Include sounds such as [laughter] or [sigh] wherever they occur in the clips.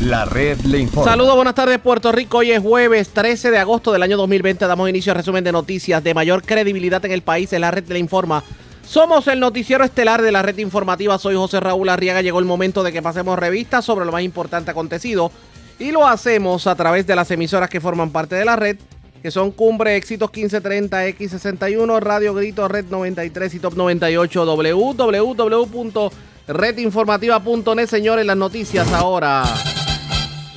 La red le informa. Saludos, buenas tardes Puerto Rico. Hoy es jueves 13 de agosto del año 2020. Damos inicio al resumen de noticias de mayor credibilidad en el país. En la red le informa. Somos el noticiero estelar de la red informativa. Soy José Raúl Arriaga. Llegó el momento de que pasemos revistas sobre lo más importante acontecido. Y lo hacemos a través de las emisoras que forman parte de la red, que son Cumbre Éxitos 1530, X61, Radio Grito, Red 93 y Top 98, www.redinformativa.net. Señores, las noticias ahora.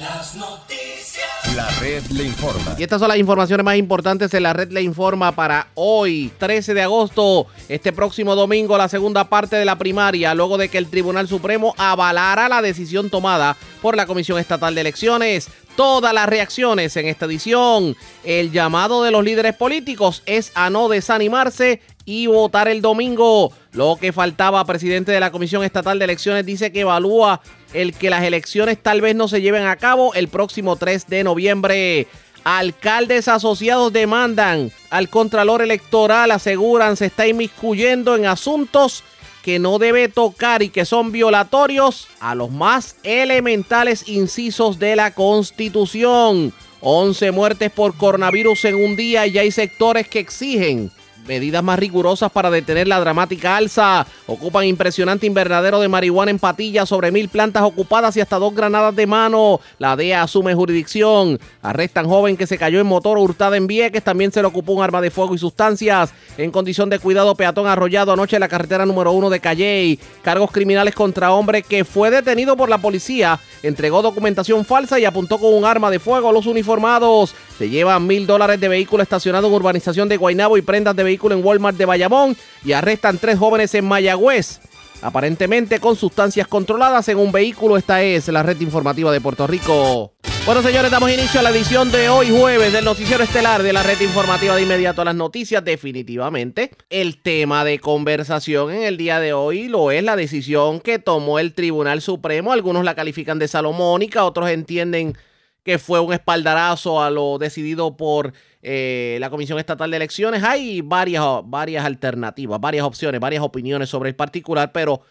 Las noticias. La red le informa. Y estas son las informaciones más importantes de la red le informa para hoy, 13 de agosto, este próximo domingo, la segunda parte de la primaria, luego de que el Tribunal Supremo avalara la decisión tomada por la Comisión Estatal de Elecciones. Todas las reacciones en esta edición. El llamado de los líderes políticos es a no desanimarse y votar el domingo. Lo que faltaba, presidente de la Comisión Estatal de Elecciones dice que evalúa el que las elecciones tal vez no se lleven a cabo el próximo 3 de noviembre. Alcaldes asociados demandan al Contralor Electoral, aseguran se está inmiscuyendo en asuntos que no debe tocar y que son violatorios a los más elementales incisos de la Constitución. 11 muertes por coronavirus en un día y hay sectores que exigen medidas más rigurosas para detener la dramática alza. Ocupan impresionante invernadero de marihuana en Patilla, sobre mil plantas ocupadas y hasta dos granadas de mano. La DEA asume jurisdicción. Arrestan joven que se cayó en motor hurtada en Vieques. También se le ocupó un arma de fuego y sustancias. En condición de cuidado, peatón arrollado anoche en la carretera número uno de Calley. Cargos criminales contra hombre que fue detenido por la policía. Entregó documentación falsa y apuntó con un arma de fuego a los uniformados. Se llevan mil dólares de vehículo estacionado en urbanización de Guaynabo y prendas de vehículo en Walmart de Bayamón y arrestan tres jóvenes en Mayagüez. Aparentemente con sustancias controladas en un vehículo. Esta es la red informativa de Puerto Rico. Bueno, señores, damos inicio a la edición de hoy jueves del noticiero estelar de la red informativa de inmediato a las noticias. Definitivamente, el tema de conversación en el día de hoy lo es la decisión que tomó el Tribunal Supremo. Algunos la califican de salomónica, otros entienden que fue un espaldarazo a lo decidido por eh, la Comisión Estatal de Elecciones. Hay varias, varias alternativas, varias opciones, varias opiniones sobre el particular, pero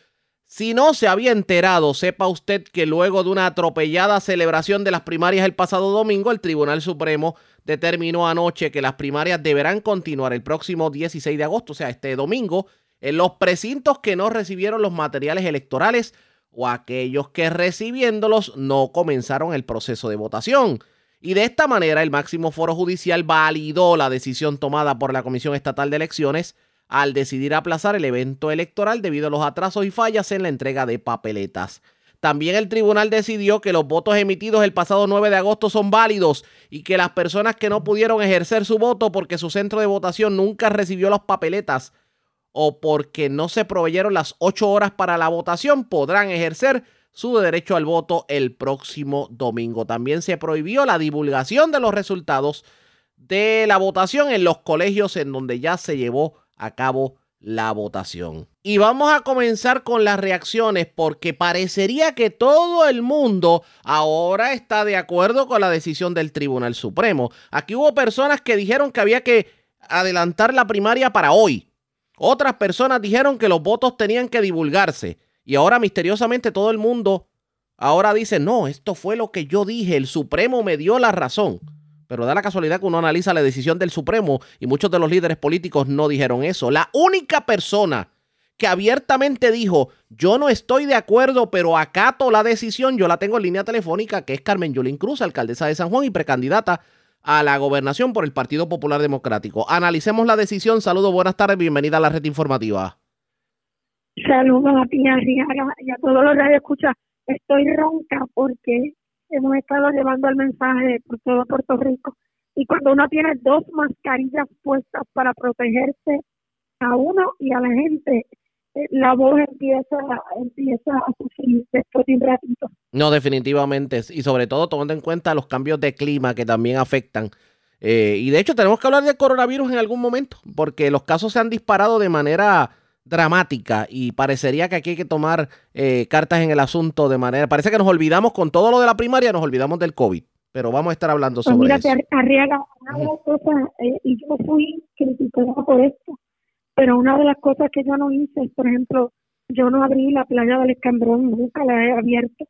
si no se había enterado, sepa usted que luego de una atropellada celebración de las primarias el pasado domingo, el Tribunal Supremo determinó anoche que las primarias deberán continuar el próximo 16 de agosto, o sea, este domingo, en los precintos que no recibieron los materiales electorales o aquellos que recibiéndolos no comenzaron el proceso de votación. Y de esta manera el máximo foro judicial validó la decisión tomada por la Comisión Estatal de Elecciones al decidir aplazar el evento electoral debido a los atrasos y fallas en la entrega de papeletas. También el tribunal decidió que los votos emitidos el pasado 9 de agosto son válidos y que las personas que no pudieron ejercer su voto porque su centro de votación nunca recibió las papeletas o porque no se proveyeron las ocho horas para la votación podrán ejercer su derecho al voto el próximo domingo. También se prohibió la divulgación de los resultados de la votación en los colegios en donde ya se llevó a cabo la votación. Y vamos a comenzar con las reacciones porque parecería que todo el mundo ahora está de acuerdo con la decisión del Tribunal Supremo. Aquí hubo personas que dijeron que había que adelantar la primaria para hoy. Otras personas dijeron que los votos tenían que divulgarse. Y ahora misteriosamente todo el mundo ahora dice, no, esto fue lo que yo dije, el Supremo me dio la razón. Pero da la casualidad que uno analiza la decisión del Supremo y muchos de los líderes políticos no dijeron eso. La única persona que abiertamente dijo, yo no estoy de acuerdo, pero acato la decisión, yo la tengo en línea telefónica, que es Carmen Yulín Cruz, alcaldesa de San Juan y precandidata a la gobernación por el Partido Popular Democrático. Analicemos la decisión. Saludos, buenas tardes, bienvenida a la red informativa. Saludos a ti, a y a todos los que escucha. Estoy ronca porque hemos estado llevando el mensaje por todo Puerto Rico. Y cuando uno tiene dos mascarillas puestas para protegerse a uno y a la gente, eh, la voz empieza, empieza a sufrir después de un ratito. No, definitivamente. Y sobre todo tomando en cuenta los cambios de clima que también afectan. Eh, y de hecho tenemos que hablar del coronavirus en algún momento, porque los casos se han disparado de manera dramática y parecería que aquí hay que tomar eh, cartas en el asunto de manera... Parece que nos olvidamos con todo lo de la primaria, nos olvidamos del COVID, pero vamos a estar hablando pues sobre eso. Arriaga, una de las cosas, y yo fui criticada por esto, pero una de las cosas que yo no hice es, por ejemplo, yo no abrí la playa del Escambrón, nunca la he abierto.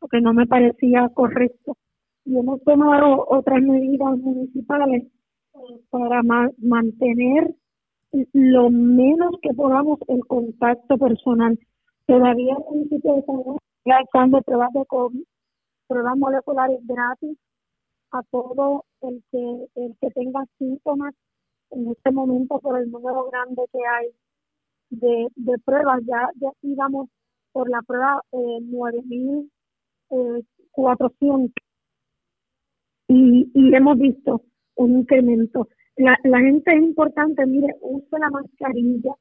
porque no me parecía correcto. Y hemos tomado otras medidas municipales eh, para mantener lo menos que podamos el contacto personal. Todavía el municipio de San Juan está pruebas de COVID, pruebas moleculares gratis a todo el que el que tenga síntomas en este momento por el número grande que hay de, pruebas. Ya, ya íbamos por la prueba eh, 9.400 eh, y, y hemos visto un incremento. La, la gente es importante, mire, use la mascarilla,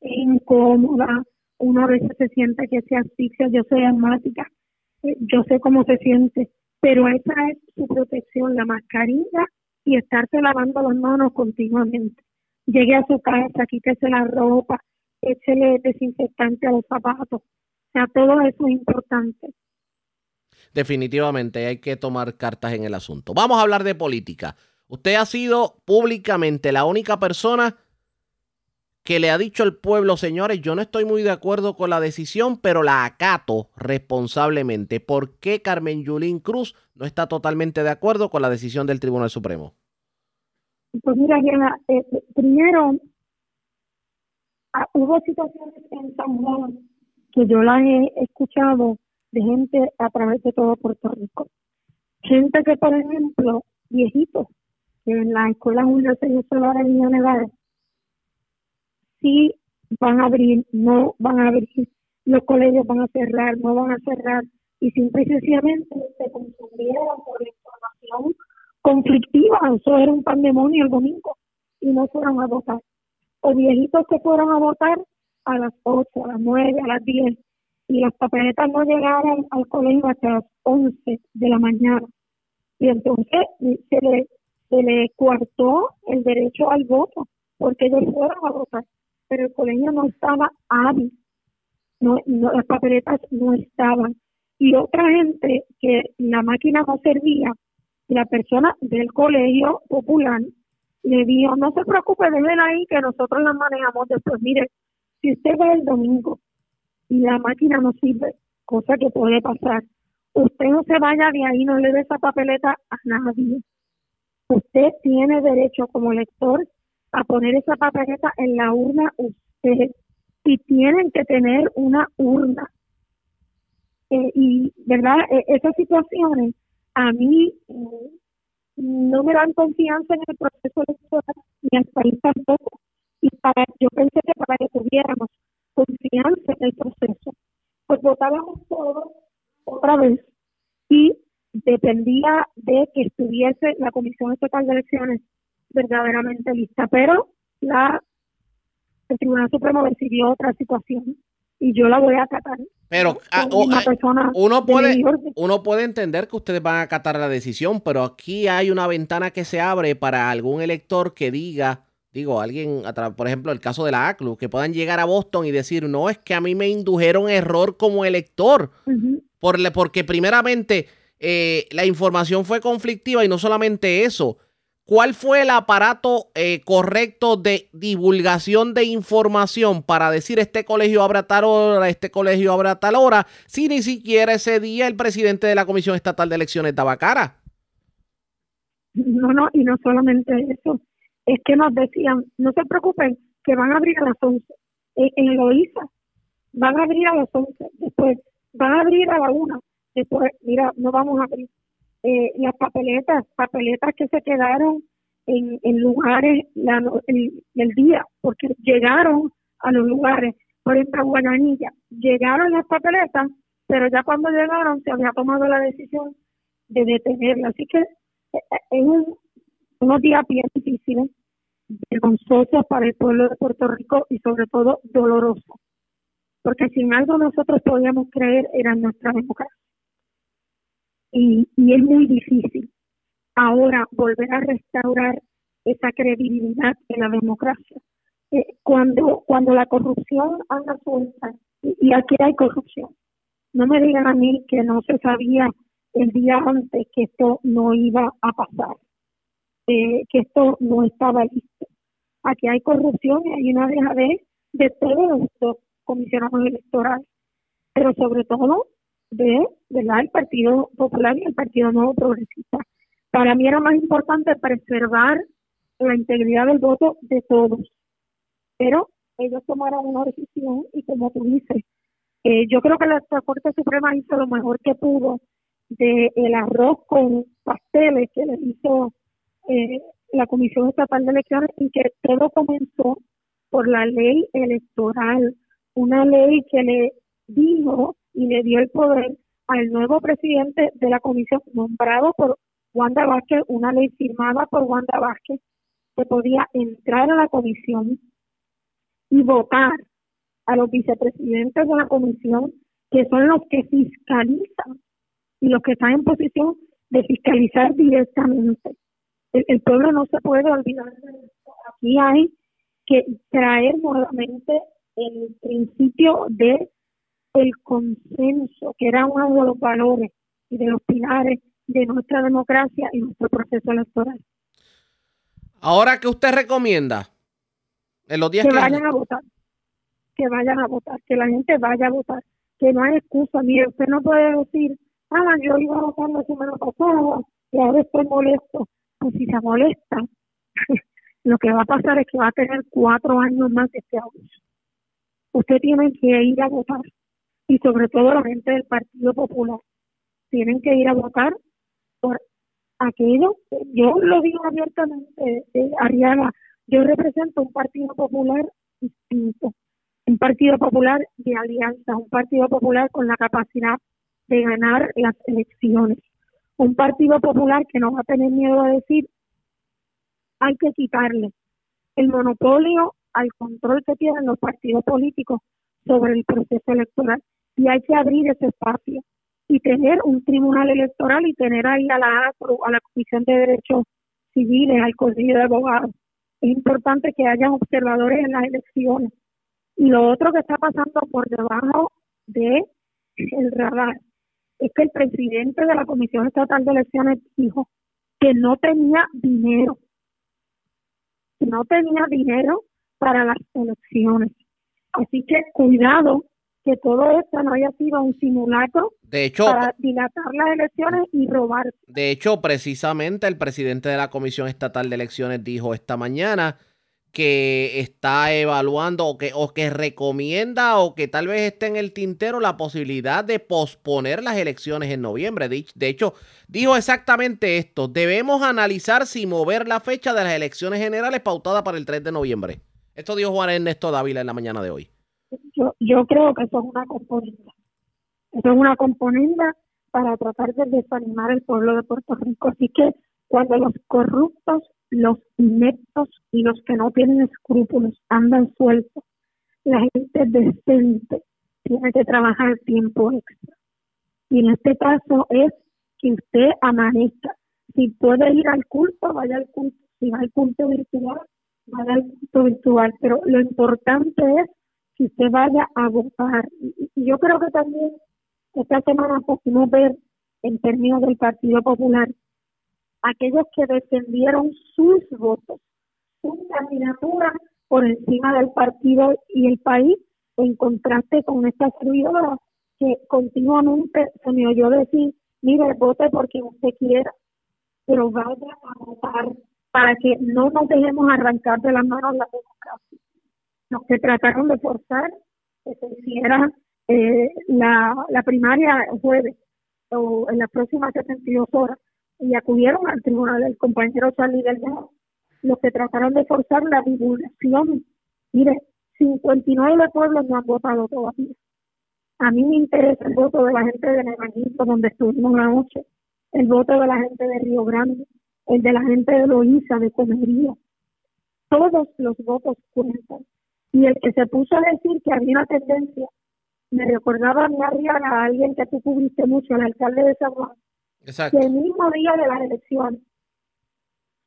es incómoda, una vez se siente que se asfixia, yo soy asmática, eh, yo sé cómo se siente, pero esa es su protección, la mascarilla y estarse lavando las manos continuamente. Llegue a su casa, quítese la ropa, échele desinfectante a los zapatos. O sea, todo eso es importante. Definitivamente hay que tomar cartas en el asunto. Vamos a hablar de política. Usted ha sido públicamente la única persona que le ha dicho al pueblo, señores, yo no estoy muy de acuerdo con la decisión, pero la acato responsablemente. ¿Por qué Carmen Yulín Cruz no está totalmente de acuerdo con la decisión del Tribunal Supremo? Pues mira, eh, primero, ah, hubo situaciones en San Juan que yo las he escuchado de gente a través de todo Puerto Rico. Gente que, por ejemplo, viejitos, en la escuela Julio Señor Solar en Nevada, sí van a abrir, no van a abrir, los colegios van a cerrar, no van a cerrar, y simple y sencillamente se confundieron por la información conflictiva, eso era un pandemonio el domingo, y no fueron a votar. O viejitos que fueron a votar a las 8, a las 9, a las 10, y las papeletas no llegaron al colegio hasta las 11 de la mañana. Y entonces se le, se le coartó el derecho al voto, porque ellos fueron a votar pero el colegio no estaba hábil, no, las papeletas no estaban. Y otra gente que la máquina no servía, la persona del colegio popular le dijo, no se preocupe, déjenla ahí que nosotros la manejamos después. Mire, si usted va el domingo y la máquina no sirve, cosa que puede pasar, usted no se vaya de ahí, no le dé esa papeleta a nadie. Usted tiene derecho como lector a poner esa papeleta en la urna usted y tienen que tener una urna. Eh, y, ¿verdad? E, esas situaciones a mí eh, no me dan confianza en el proceso electoral ni al país tampoco. Y para yo pensé que para que tuviéramos confianza en el proceso, pues votábamos todos otra vez y dependía de que estuviese la Comisión Estatal de Elecciones verdaderamente lista, pero la el Tribunal Supremo decidió otra situación y yo la voy a acatar. Pero ah, ah, uno puede uno puede entender que ustedes van a acatar la decisión, pero aquí hay una ventana que se abre para algún elector que diga, digo, alguien, por ejemplo, el caso de la ACLU, que puedan llegar a Boston y decir, no, es que a mí me indujeron error como elector, por, porque primeramente eh, la información fue conflictiva y no solamente eso, ¿Cuál fue el aparato eh, correcto de divulgación de información para decir este colegio a tal hora, este colegio a tal hora, si ni siquiera ese día el presidente de la Comisión Estatal de Elecciones daba cara? No, no, y no solamente eso, es que nos decían, no se preocupen, que van a abrir a las 11, en, en Eloísa, van a abrir a las 11, después van a abrir a la 1, después, mira, no vamos a abrir eh, las papeletas, papeletas que se quedaron en, lugares la, el, día, porque llegaron a los lugares, por ejemplo, Guayanilla, llegaron las papeletas, pero ya cuando llegaron se había tomado la decisión de detenerlas. Así que eh, eh, es un, unos días bien difíciles, vergonzosos para el pueblo de Puerto Rico y sobre todo dolorosos, porque sin algo nosotros podíamos creer era nuestra democracia y, y es muy difícil ahora volver a restaurar esa credibilidad en la democracia. Eh, cuando, cuando la corrupción anda suelta, y, aquí hay corrupción, no me digan a mí que no se sabía el día antes que esto no iba a pasar, eh, que esto no estaba listo. Aquí hay corrupción y hay una dejadez de todos los comisionados electorales, pero sobre todo de ¿verdad? el Partido Popular y el Partido Nuevo Progresista. Para mí era más importante preservar la integridad del voto de todos. Pero ellos tomaron una decisión y como tú dices, eh, yo creo que la, Corte Suprema hizo lo mejor que pudo de el arroz con pasteles que le hizo eh, la Comisión Estatal de Elecciones y que todo comenzó por la ley electoral, una ley que le dijo y le dio el poder al nuevo presidente de la comisión nombrado por Wanda Vázquez, una ley firmada por Wanda Vázquez, que podía entrar a la comisión y votar a los vicepresidentes de la comisión, que son los que fiscalizan y los que están en posición de fiscalizar directamente. El, pueblo no se puede olvidar de esto. Aquí hay que traer nuevamente el principio de el consenso, que era uno de los valores y de los pilares de nuestra democracia y nuestro proceso electoral. Ahora, ¿qué usted recomienda? En los días que, vayan a votar, que vayan a votar, que la gente vaya a votar, que no hay excusa. Mire, usted no puede decir, ah, yo iba a votar la semana pasada y ahora estoy molesto. Pues si se molesta, [laughs] lo que va a pasar es que va a tener cuatro años más de este año. Usted tiene que ir a votar y sobre todo la gente del Partido Popular. Tienen que ir a votar por aquello. Yo lo digo abiertamente, eh, yo represento un Partido Popular distinto, un Partido Popular de alianza, un Partido Popular con la capacidad de ganar las elecciones, un Partido Popular que no va a tener miedo a decir hay que quitarle el monopolio al control que tienen los partidos políticos sobre el proceso electoral y hay que abrir ese espacio y tener un tribunal electoral y tener ahí a la a la Comisión de Derechos Civiles, al Consejo de Abogados. Es importante que haya observadores en las elecciones. Y lo otro que está pasando por debajo de el radar es que el presidente de la Comisión Estatal de Elecciones dijo que no tenía dinero, que no tenía dinero para las elecciones. Así que cuidado que todo esto no haya sido un simulacro de hecho, para dilatar las elecciones y robar. De hecho, precisamente el presidente de la Comisión Estatal de Elecciones dijo esta mañana que está evaluando o que, o que recomienda o que tal vez esté en el tintero la posibilidad de posponer las elecciones en noviembre. De, hecho, dijo exactamente esto. Debemos analizar si mover la fecha de las elecciones generales pautada para el 3 de noviembre. Esto dijo Juan Ernesto Dávila en la mañana de hoy. Yo, yo creo que eso es una componente. Eso es una componente para tratar de desanimar el pueblo de Puerto Rico. Así que cuando los corruptos, los ineptos y los que no tienen escrúpulos andan sueltos, la gente decente tiene que trabajar tiempo extra. Y en este caso es que usted amanezca. Si puede ir al culto, vaya al culto. Si va al culto virtual, vaya al culto virtual. Pero lo importante es que usted vaya a votar. Y, yo creo que también esta semana pudimos ver en términos del Partido Popular aquellos que defendieron sus votos, su candidatura por encima del partido y el país, en contraste con esta servidora que continuamente se me oyó decir, mire, vote porque usted quiera, pero vaya a votar para que no nos dejemos arrancar de las manos la democracia los que trataron de forzar que se hiciera eh, la, la primaria el jueves o en las próximas 72 horas y acudieron al tribunal del compañero Charlie Delgado, los que trataron de forzar la divulgación. Mire, 59 pueblos no han votado todavía. A mí me interesa el voto de la gente de Nevanito, donde estuvimos la noche, el voto de la gente de Río Grande, el de la gente de Loíza, de Comería. Todos los votos cuentan. Y el que se puso a decir que había una tendencia, me recordaba a mi Arriaga, a alguien que tú cubriste mucho, al alcalde de San Juan, Exacto. que el mismo día de las elecciones,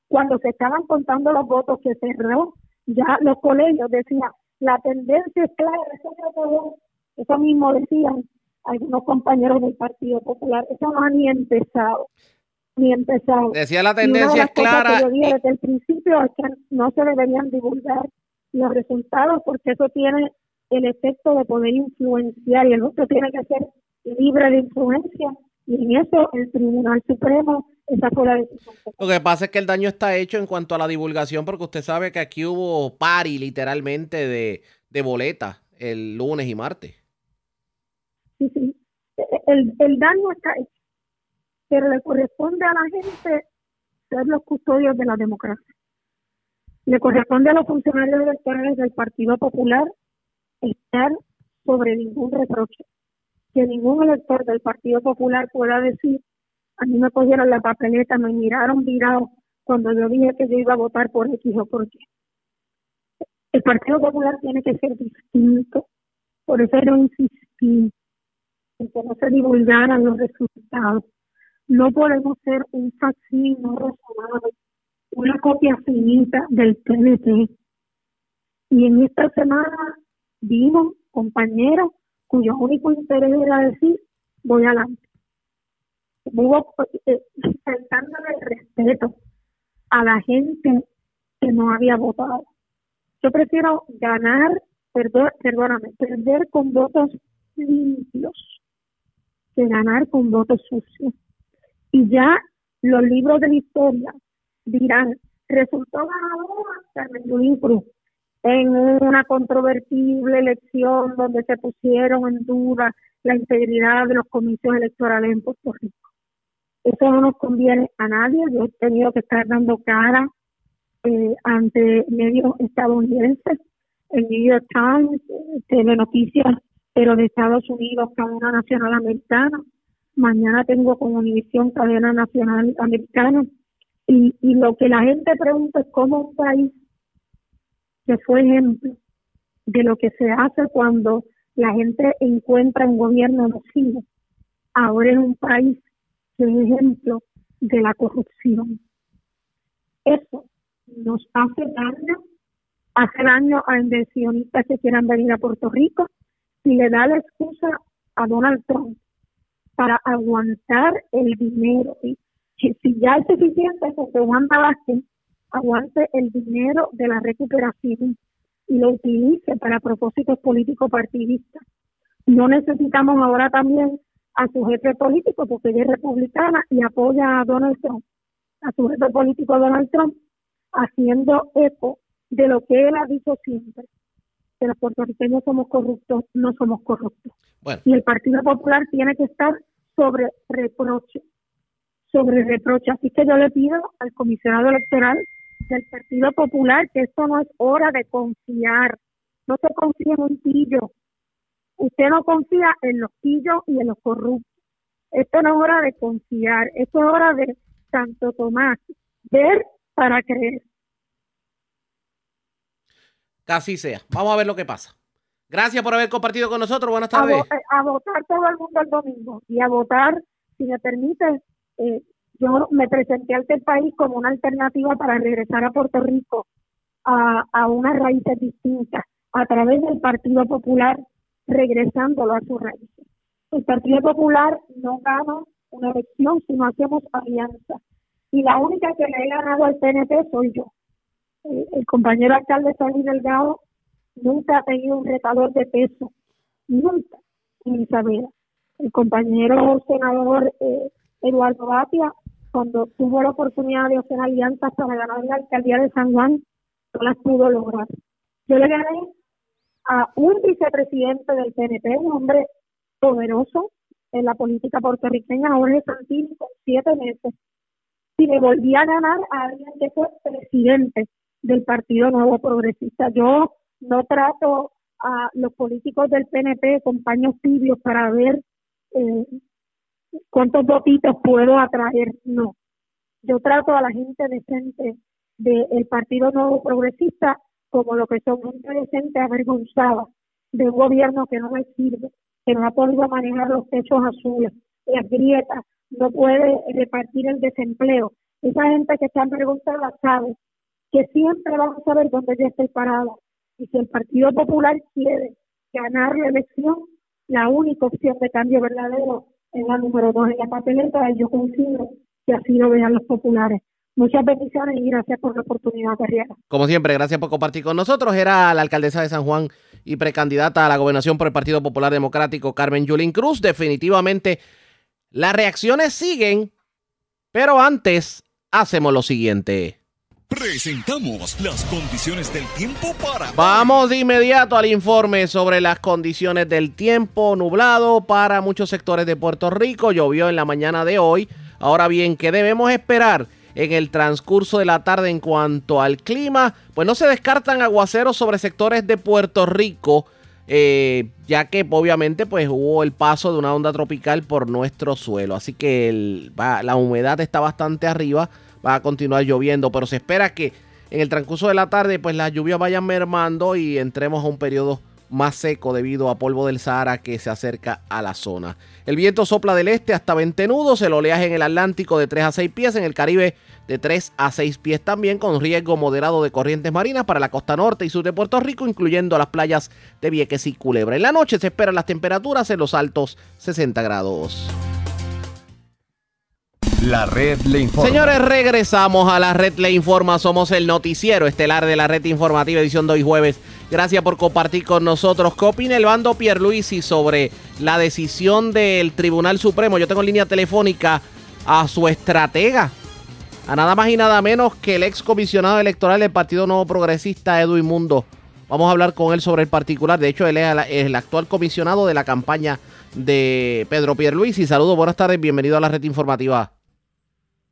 cuando se estaban contando los votos que cerró, ya los colegios decían, la tendencia es clara, eso, eso mismo decían algunos compañeros del Partido Popular, eso no ha ni empezado, ni empezado. Decía la tendencia es clara. Que yo dije desde el principio es que no se deberían divulgar los resultados porque eso tiene el efecto de poder influenciar y el voto tiene que ser libre de influencia y en eso el Tribunal Supremo fue la decisión. Lo que pasa es que el daño está hecho en cuanto a la divulgación porque usted sabe que aquí hubo pari literalmente de, de boletas el lunes y martes. Sí, sí. El, el daño está hecho, pero le corresponde a la gente ser los custodios de la democracia. Le corresponde a los funcionarios electorales del Partido Popular estar sobre ningún reproche. Que ningún elector del Partido Popular pueda decir, a mí me cogieron la papeleta, me miraron virado cuando yo dije que yo iba a votar por X o por Y. El Partido Popular tiene que ser distinto. Por eso no insistí en que no se divulgaran los resultados. No podemos ser un facsímil no razonable una copia finita del TNT. Y en esta semana vimos compañeros cuyo único interés era decir, voy adelante. Hubo eh, respeto a la gente que no había votado. Yo prefiero ganar, perdón, perdóname, perder con votos limpios que ganar con votos sucios. Y ya los libros de la historia dirán, resultó ganadora Carmen Cruz en una controvertible elección donde se pusieron en duda la integridad de los comicios electorales en Puerto Rico. Eso no nos conviene a nadie. Yo he tenido que estar dando cara eh, ante medios estadounidenses, el New York Times, TV Noticias, pero de Estados Unidos, cadena nacional americana. Mañana tengo con Univisión, cadena nacional americana y, y lo que la gente pregunta es cómo un país que fue ejemplo de lo que se hace cuando la gente encuentra un gobierno nocivo, ahora es un país que es ejemplo de la corrupción. Eso nos hace daño, hace daño a inversionistas que quieran venir a Puerto Rico y le da la excusa a Donald Trump para aguantar el dinero. Y si ya es suficiente que Juan Vázquez aguante el dinero de la recuperación y lo utilice para propósitos políticos partidistas. No necesitamos ahora también a su jefe político, porque ella es republicana y apoya a Donald Trump, a su jefe político Donald Trump, haciendo eco de lo que él ha dicho siempre, que los puertorriqueños somos corruptos, no somos corruptos. Y el Partido Popular tiene que estar sobre reproche sobre reproche. Así que yo le pido al comisionado electoral del Partido Popular que esto no es hora de confiar. No se confía en un pillo. Usted no confía en los pillos y en los corruptos. Esto no es hora de confiar. Esto es hora de Santo Tomás. Ver para creer. Casi sea. Vamos a ver lo que pasa. Gracias por haber compartido con nosotros. Buenas tardes. A, a votar todo el mundo el domingo y a votar, si me permite, eh, yo me presenté ante el país como una alternativa para regresar a Puerto Rico a, a unas raíces distintas, a través del Partido Popular, regresándolo a sus raíces. El Partido Popular no gana una elección si no hacemos alianza. Y la única que le he ganado al PNP soy yo. Eh, el compañero alcalde Salí Delgado nunca ha tenido un retador de peso, nunca, en Isabela. El compañero senador eh, Eduardo Batia, cuando tuvo la oportunidad de hacer alianzas para ganar la alcaldía de San Juan, no las pudo lograr. Yo le gané a un vicepresidente del PNP, un hombre poderoso en la política puertorriqueña, Jorge Santini, con siete meses. Y le volví a ganar a alguien que fue presidente del Partido Nuevo Progresista. Yo no trato a los políticos del PNP con paños tibios para ver eh, cuántos votitos puedo atraer, no. Yo trato a la gente decente del Partido Nuevo Progresista como lo que son gente decente avergonzada de un gobierno que no le sirve, que no ha podido manejar los techos azules, las grietas, no puede repartir el desempleo. Esa gente que está avergonzada sabe que siempre vamos a ver dónde yo estoy parada. Y si el Partido Popular quiere ganar la elección, la única opción de cambio verdadero en la número dos en la papeleta, yo considero que así lo vean los populares. Muchas bendiciones y gracias por la oportunidad, Carriera. Como siempre, gracias por compartir con nosotros. Era la alcaldesa de San Juan, y precandidata a la gobernación por el Partido Popular Democrático, Carmen Yulín Cruz. Definitivamente las reacciones siguen, pero antes hacemos lo siguiente. Presentamos las condiciones del tiempo para... Vamos de inmediato al informe sobre las condiciones del tiempo nublado para muchos sectores de Puerto Rico. Llovió en la mañana de hoy. Ahora bien, ¿qué debemos esperar? en el transcurso de la tarde en cuanto al clima, pues no se descartan aguaceros sobre sectores de Puerto Rico, eh, ya que obviamente pues hubo el paso de una onda tropical por nuestro suelo, así que la humedad está bastante arriba, va a continuar lloviendo, pero se espera que en el transcurso de la tarde pues las lluvias vayan mermando y entremos a un periodo más seco debido a polvo del Sahara que se acerca a la zona. El viento sopla del este hasta 20 nudos, el oleaje en el Atlántico de 3 a 6 pies, en el Caribe de 3 a 6 pies también, con riesgo moderado de corrientes marinas para la costa norte y sur de Puerto Rico, incluyendo las playas de Vieques y Culebra. En la noche se esperan las temperaturas en los altos 60 grados. La red le informa. Señores, regresamos a la red le informa. Somos el noticiero estelar de la red informativa edición de hoy jueves. Gracias por compartir con nosotros. ¿Qué opina el bando Pierluisi sobre la decisión del Tribunal Supremo? Yo tengo en línea telefónica a su estratega, a nada más y nada menos que el ex comisionado electoral del Partido Nuevo Progresista, Edwin Mundo. Vamos a hablar con él sobre el particular. De hecho, él es el actual comisionado de la campaña de Pedro Pierluisi. Saludos, buenas tardes, bienvenido a la red informativa.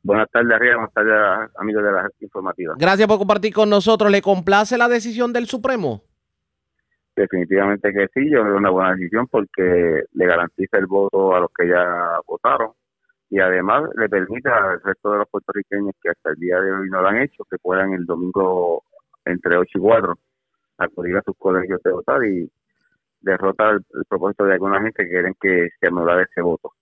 Buenas tardes, Arriba. Buenas tardes, amigos de la informativa. Gracias por compartir con nosotros. ¿Le complace la decisión del Supremo? Definitivamente que sí. Yo creo una buena decisión porque le garantiza el voto a los que ya votaron y además le permite al resto de los puertorriqueños que hasta el día de hoy no lo han hecho, que puedan el domingo entre 8 y 4 acudir a sus colegios de votar y derrotar el, propósito de alguna gente que quieren que se anulara ese voto.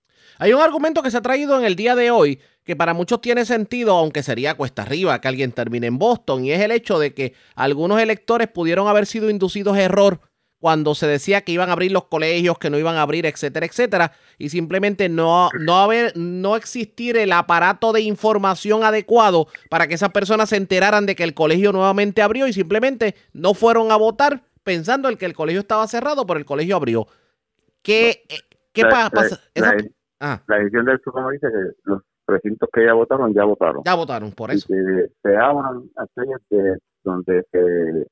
Hay un argumento que se ha traído en el día de hoy que para muchos tiene sentido, aunque sería cuesta arriba que alguien termine en Boston, y es el hecho de que algunos electores pudieron haber sido inducidos a error cuando se decía que iban a abrir los colegios, que no iban a abrir, etcétera, etcétera, y simplemente no, no, haber, no existir el aparato de información adecuado para que esas personas se enteraran de que el colegio nuevamente abrió y simplemente no fueron a votar pensando que el colegio estaba cerrado, pero el colegio abrió. ¿Qué, eh, ¿qué pasa? Ah. La decisión del Supremo dice que los recintos que ya votaron, ya votaron. Ya votaron, por eso. se abran aquellos que, donde se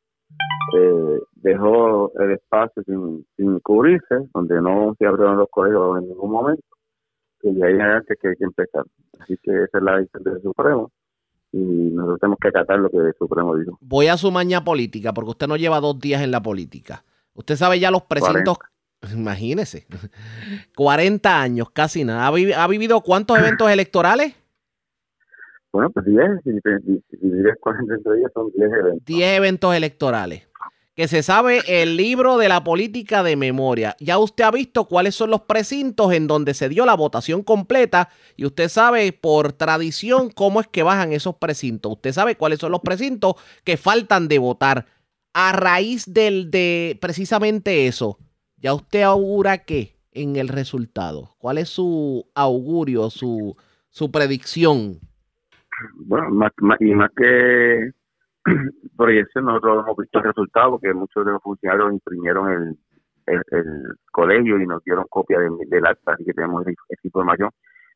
eh, dejó el espacio sin, cubrirse, donde no se abrieron los colegios en ningún momento, que ya hay antes que hay que empezar. Así que esa es la decisión del Supremo y nosotros tenemos que acatar lo que el Supremo dijo. Voy a su maña política, porque usted no lleva dos días en la política. Usted sabe ya los precintos Imagínese. 40 años, casi nada. ¿Ha, vivido cuántos eventos electorales? Bueno, pues 10. Si, son 10 eventos. 10 eventos electorales. Que se sabe el libro de la política de memoria. Ya usted ha visto cuáles son los precintos en donde se dio la votación completa y usted sabe por tradición cómo es que bajan esos precintos. Usted sabe cuáles son los precintos que faltan de votar. A raíz del, de precisamente eso, ¿Ya usted augura qué en el resultado? ¿Cuál es su augurio, su, su predicción? Bueno, más, y más que [clears throat] proyección, nosotros hemos visto el resultado porque muchos de los funcionarios imprimieron el, el, colegio y nos dieron copia del, acta, así que tenemos esa información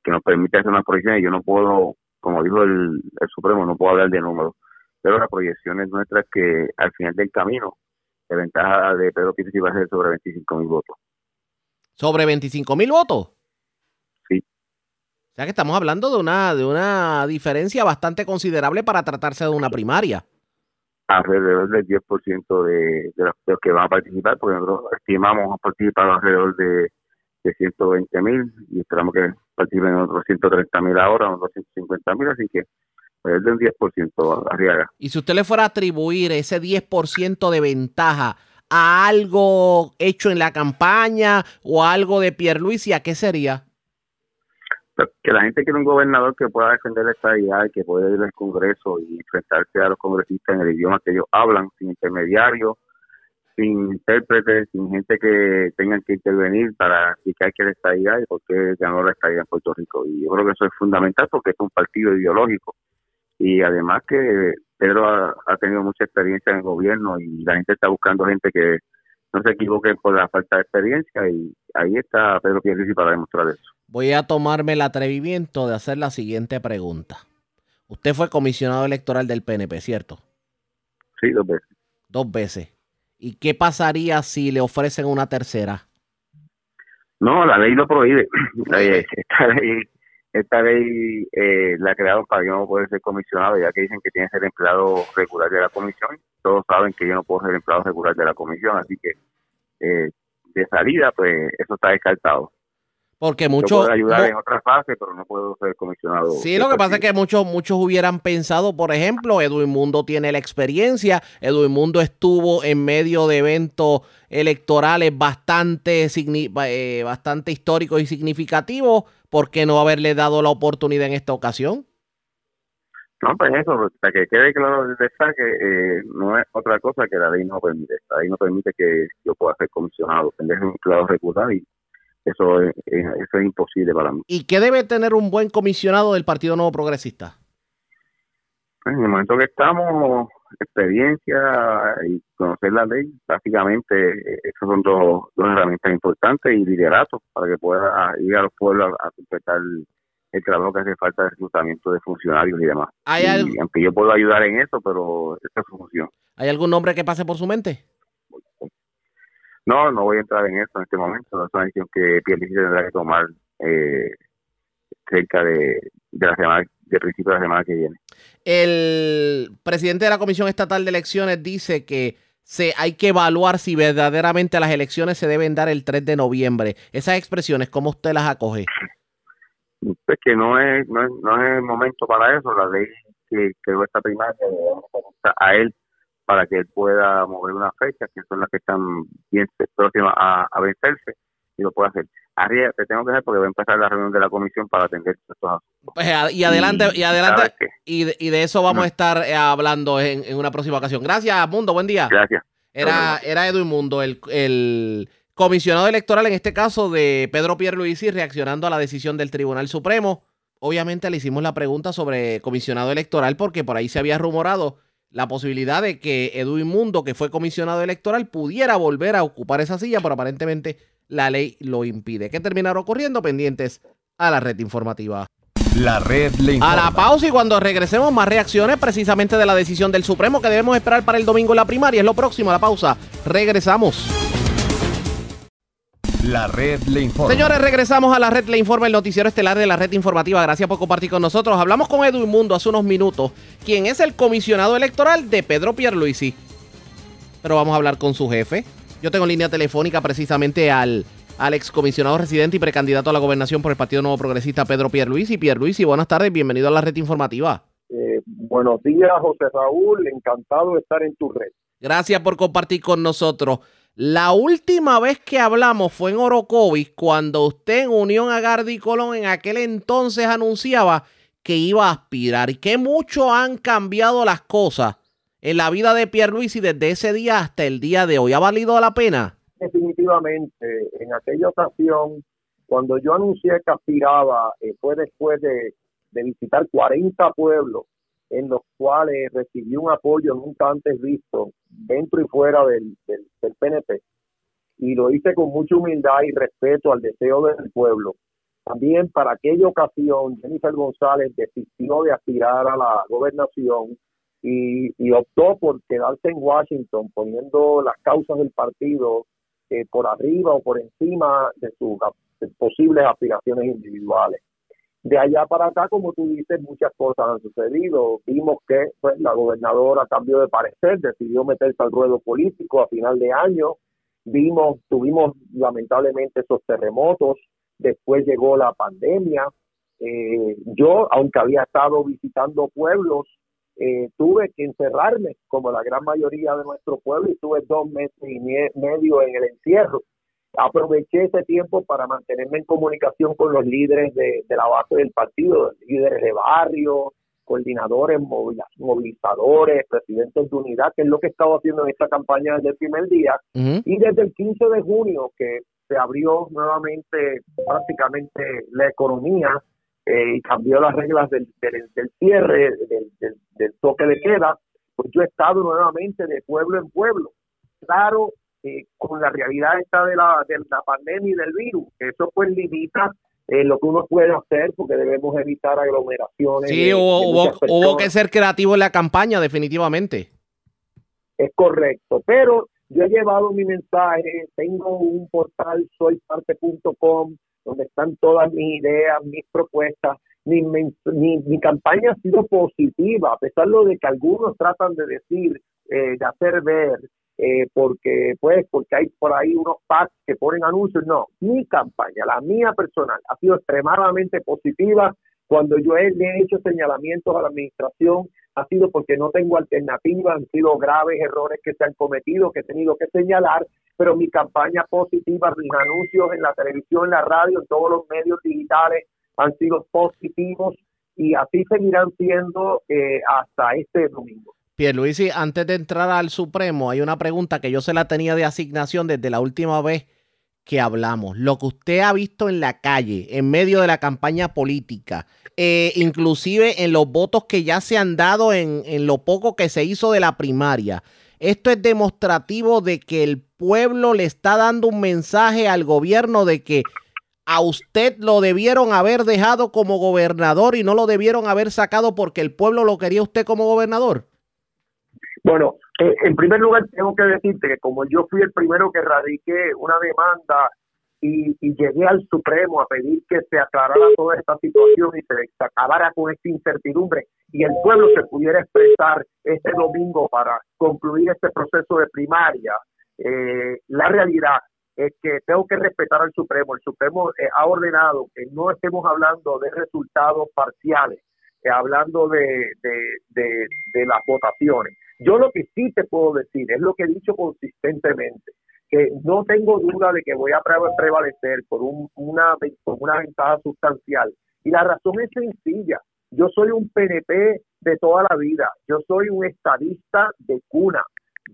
que nos permite hacer una proyección y yo no puedo, como dijo el, el Supremo, no puedo hablar de números, pero la proyección es nuestra que al final del camino de ventaja de Pedro Pierluisi va a ser sobre 25 mil votos. ¿Sobre 25 mil votos? Sí. O sea que estamos hablando de una, de una diferencia bastante considerable para tratarse de una primaria. Alrededor del 10% de, de, los, que van a participar, porque nosotros estimamos participar alrededor de, de 120 mil y esperamos que participen otros 130 mil ahora, unos 250 mil, así que es del 10% arriba. Y si usted le fuera a atribuir ese 10% de ventaja a algo hecho en la campaña o algo de Pierluisi, ¿a qué sería? Pues, que la gente quiere un gobernador que pueda defender la estabilidad, que pueda ir al Congreso y enfrentarse a los congresistas en el idioma que ellos hablan, sin intermediarios, sin intérpretes, sin gente que tengan que intervenir para explicar qué es la estabilidad y por qué ganó la estabilidad en Puerto Rico. Y yo creo que eso es fundamental porque es un partido ideológico y además que Pedro ha, tenido mucha experiencia en el gobierno y la gente está buscando gente que no se equivoquen por la falta de experiencia y ahí está Pedro Pierluisi para demostrar eso. Voy a tomarme el atrevimiento de hacer la siguiente pregunta. Usted fue comisionado electoral del PNP, ¿cierto? Sí, dos veces. Dos veces. ¿Y qué pasaría si le ofrecen una tercera? No, la ley lo prohíbe. [laughs] Esta ley, esta ley eh, la crearon para yo no poder ser comisionado, ya que dicen que tiene que ser empleado regular de la comisión. Todos saben que yo no puedo ser empleado regular de la comisión, así que eh, de salida, pues eso está descartado. Porque muchos. ayudar en otra fase, pero no puedo ser comisionado. Sí, lo que pasa es que muchos, muchos hubieran pensado, por ejemplo, Edwin Mundo tiene la experiencia. Edwin Mundo estuvo en medio de eventos electorales bastante, eh, bastante históricos y significativos. ¿Por qué no haberle dado la oportunidad en esta ocasión? No, pues eso, para que quede claro desde esta que eh, no es otra cosa que la ley no permite. La ley no permite que yo pueda ser comisionado, tener un claro regular y eso es, eso es imposible para mí. ¿Y qué debe tener un buen comisionado del Partido Nuevo Progresista? Pues, en el momento que estamos, experiencia y conocer la ley, básicamente esas son dos, dos herramientas importantes y liderato para que pueda ir a los pueblos a, completar el trabajo que hace falta de reclutamiento de funcionarios y demás. aunque yo puedo ayudar en eso, pero esa es su función. ¿Hay algún nombre que pase por su mente? No, no voy a entrar en eso en este momento. Es una decisión que Pierluisi tendrá que tomar eh, cerca de, la semana, de principio de la semana que viene. El presidente de la Comisión Estatal de Elecciones dice que se, hay que evaluar si verdaderamente las elecciones se deben dar el 3 de noviembre. Esas expresiones, ¿cómo usted las acoge? Pues que no es, no es, no es el momento para eso. La ley que creó esta primaria a él para que él pueda mover unas fechas que son las que están bien próximas a, vencerse y lo pueda hacer. Arriba te tengo que dejar porque voy a empezar la reunión de la comisión para atender estos asuntos. Pues, y adelante, y, adelante, y de, y de, eso vamos a estar eh, hablando en, en, una próxima ocasión. Gracias, Mundo, buen día. Gracias. Era, era Edwin Mundo, el, el comisionado electoral, en este caso de Pedro Pierluisi, reaccionando a la decisión del Tribunal Supremo. Obviamente le hicimos la pregunta sobre comisionado electoral porque por ahí se había rumorado la posibilidad de que Edwin Mundo, que fue comisionado electoral, pudiera volver a ocupar esa silla, pero aparentemente la ley lo impide. ¿Qué terminará ocurriendo? Pendientes a la red informativa. La red le A la pausa y cuando regresemos más reacciones precisamente de la decisión del Supremo que debemos esperar para el domingo en la primaria. Es lo próximo a la pausa. Regresamos. La red le informa. Señores, regresamos a la red le informa, el noticiero estelar de la red informativa. Gracias por compartir con nosotros. Hablamos con Edwin Mundo hace unos minutos, quien es el comisionado electoral de Pedro Pierluisi. Pero vamos a hablar con su jefe. Yo tengo línea telefónica precisamente al, al excomisionado residente y precandidato a la gobernación por el Partido Nuevo Progresista, Pedro Pierluisi. Pierluisi, buenas tardes, bienvenido a la red informativa. Eh, buenos días, José Raúl, encantado de estar en tu red. Gracias por compartir con nosotros. La última vez que hablamos fue en Orocovis, cuando usted en Unión Agardi y Colón en aquel entonces anunciaba que iba a aspirar y que mucho han cambiado las cosas en la vida de Pierluisi desde ese día hasta el día de hoy. ¿Ha valido la pena? Definitivamente. En aquella ocasión, cuando yo anuncié que aspiraba, eh, fue después de, visitar 40 pueblos en los cuales recibí un apoyo nunca antes visto dentro y fuera del, del, PNP y lo hice con mucha humildad y respeto al deseo del pueblo. También para aquella ocasión Jennifer González desistió de aspirar a la gobernación y, optó por quedarse en Washington poniendo las causas del partido eh, por arriba o por encima de sus posibles aspiraciones individuales. De allá para acá, como tú dices, muchas cosas han sucedido. Vimos que pues, la gobernadora cambió de parecer, decidió meterse al ruedo político a final de año. Vimos, tuvimos lamentablemente esos terremotos. Después llegó la pandemia. Eh, yo, aunque había estado visitando pueblos, eh, tuve que encerrarme, como la gran mayoría de nuestro pueblo, y tuve dos meses y medio en el encierro aproveché ese tiempo para mantenerme en comunicación con los líderes de, la base del partido, líderes de barrio, coordinadores, movilizadores, presidentes de unidad, que es lo que he estado haciendo en esta campaña desde el primer día. Y desde el 15 de junio, que se abrió nuevamente prácticamente la economía eh, y cambió las reglas del, del, cierre, del, del toque de queda, pues yo he estado nuevamente de pueblo en pueblo. Claro eh, con la realidad esta de la, de la pandemia y del virus. Eso pues limita eh, lo que uno puede hacer porque debemos evitar aglomeraciones. Sí, hubo, hubo, que ser creativo en la campaña, definitivamente. Es correcto, pero yo he llevado mi mensaje, tengo un portal soyparte.com donde están todas mis ideas, mis propuestas. Mi, mi, campaña ha sido positiva, a pesar de que algunos tratan de decir, eh, de hacer ver eh, porque pues porque hay por ahí unos packs que ponen anuncios. No, mi campaña, la mía personal, ha sido extremadamente positiva. Cuando yo he, hecho señalamientos a la administración, ha sido porque no tengo alternativa, han sido graves errores que se han cometido, que he tenido que señalar, pero mi campaña positiva, mis anuncios en la televisión, en la radio, en todos los medios digitales han sido positivos y así seguirán siendo eh, hasta este domingo. Pierluisi, antes de entrar al Supremo, hay una pregunta que yo se la tenía de asignación desde la última vez que hablamos. Lo que usted ha visto en la calle, en medio de la campaña política, eh, inclusive en los votos que ya se han dado en, en lo poco que se hizo de la primaria. Esto es demostrativo de que el pueblo le está dando un mensaje al gobierno de que a usted lo debieron haber dejado como gobernador y no lo debieron haber sacado porque el pueblo lo quería usted como gobernador. Bueno, eh, en primer lugar tengo que decirte que como yo fui el primero que radiqué una demanda y, llegué al Supremo a pedir que se aclarara toda esta situación y se acabara con esta incertidumbre y el pueblo se pudiera expresar este domingo para concluir este proceso de primaria, eh, la realidad es que tengo que respetar al Supremo. El Supremo eh, ha ordenado que no estemos hablando de resultados parciales, hablando de, de las votaciones. Yo lo que sí te puedo decir es lo que he dicho consistentemente, que no tengo duda de que voy a prevalecer por una, una ventaja sustancial. Y la razón es sencilla. Yo soy un PNP de toda la vida. Yo soy un estadista de cuna.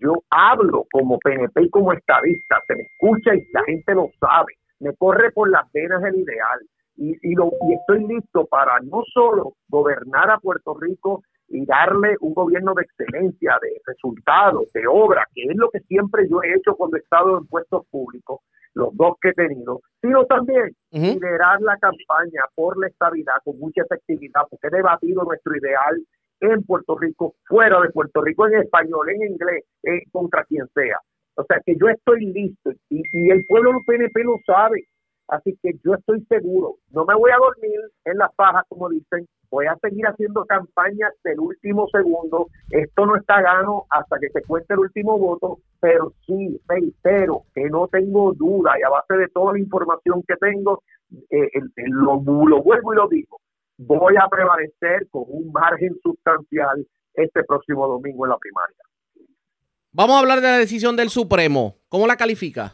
Yo hablo como PNP y como estadista. Se me escucha y la gente lo sabe. Me corre por las venas el ideal. Y, y, lo, y estoy listo para no solo gobernar a Puerto Rico y darle un gobierno de excelencia, de resultados, de obra, que es lo que siempre yo he hecho cuando he estado en puestos públicos, los dos que he tenido, sino también liderar la campaña por la estabilidad con mucha efectividad, porque he debatido nuestro ideal en Puerto Rico, fuera de Puerto Rico, en español, en inglés, en contra quien sea. O sea que yo estoy listo y, y el pueblo del PNP lo sabe. Así que yo estoy seguro, no me voy a dormir en las pajas, como dicen, voy a seguir haciendo campañas del último segundo. Esto no está gano hasta que se cuente el último voto, pero sí, reitero que no tengo duda y a base de toda la información que tengo, eh, lo vuelvo y lo digo, voy a prevalecer con un margen sustancial este próximo domingo en la primaria. Vamos a hablar de la decisión del Supremo. ¿Cómo la califica?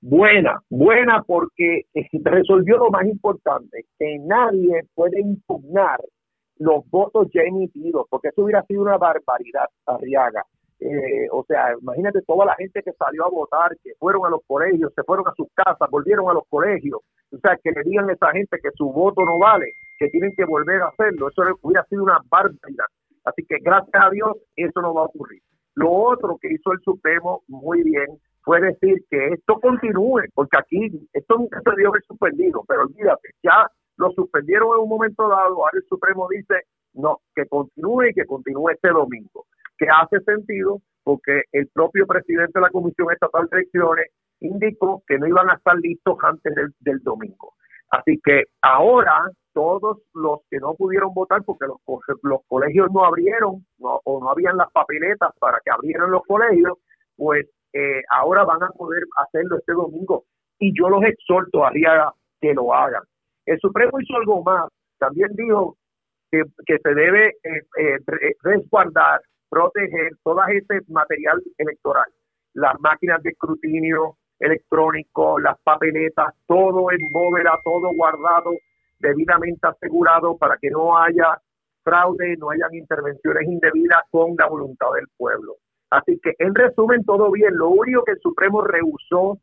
Buena, buena porque resolvió lo más importante, que nadie puede impugnar los votos ya emitidos, porque eso hubiera sido una barbaridad, Arriaga. Eh, o sea, imagínate toda la gente que salió a votar, que fueron a los colegios, se fueron a sus casas, volvieron a los colegios, o sea, que le digan a esa gente que su voto no vale, que tienen que volver a hacerlo, eso hubiera sido una barbaridad. Así que gracias a Dios eso no va a ocurrir. Lo otro que hizo el Supremo muy bien puede decir que esto continúe, porque aquí esto nunca se dio suspendido, pero olvídate, ya lo suspendieron en un momento dado, ahora el Supremo dice, no, que continúe y que continúe este domingo, que hace sentido porque el propio presidente de la Comisión Estatal de Elecciones indicó que no iban a estar listos antes del, domingo. Así que ahora todos los que no pudieron votar porque los, los colegios no abrieron o no habían las papeletas para que abrieran los colegios, pues eh, ahora van a poder hacerlo este domingo y yo los exhorto a que lo hagan. El Supremo hizo algo más, también dijo que, se debe eh, eh, resguardar, proteger todo ese material electoral, las máquinas de escrutinio electrónico, las papeletas, todo en bóveda, todo guardado, debidamente asegurado para que no haya fraude, no hayan intervenciones indebidas con la voluntad del pueblo. Así que, en resumen, todo bien. Lo único que el Supremo rehusó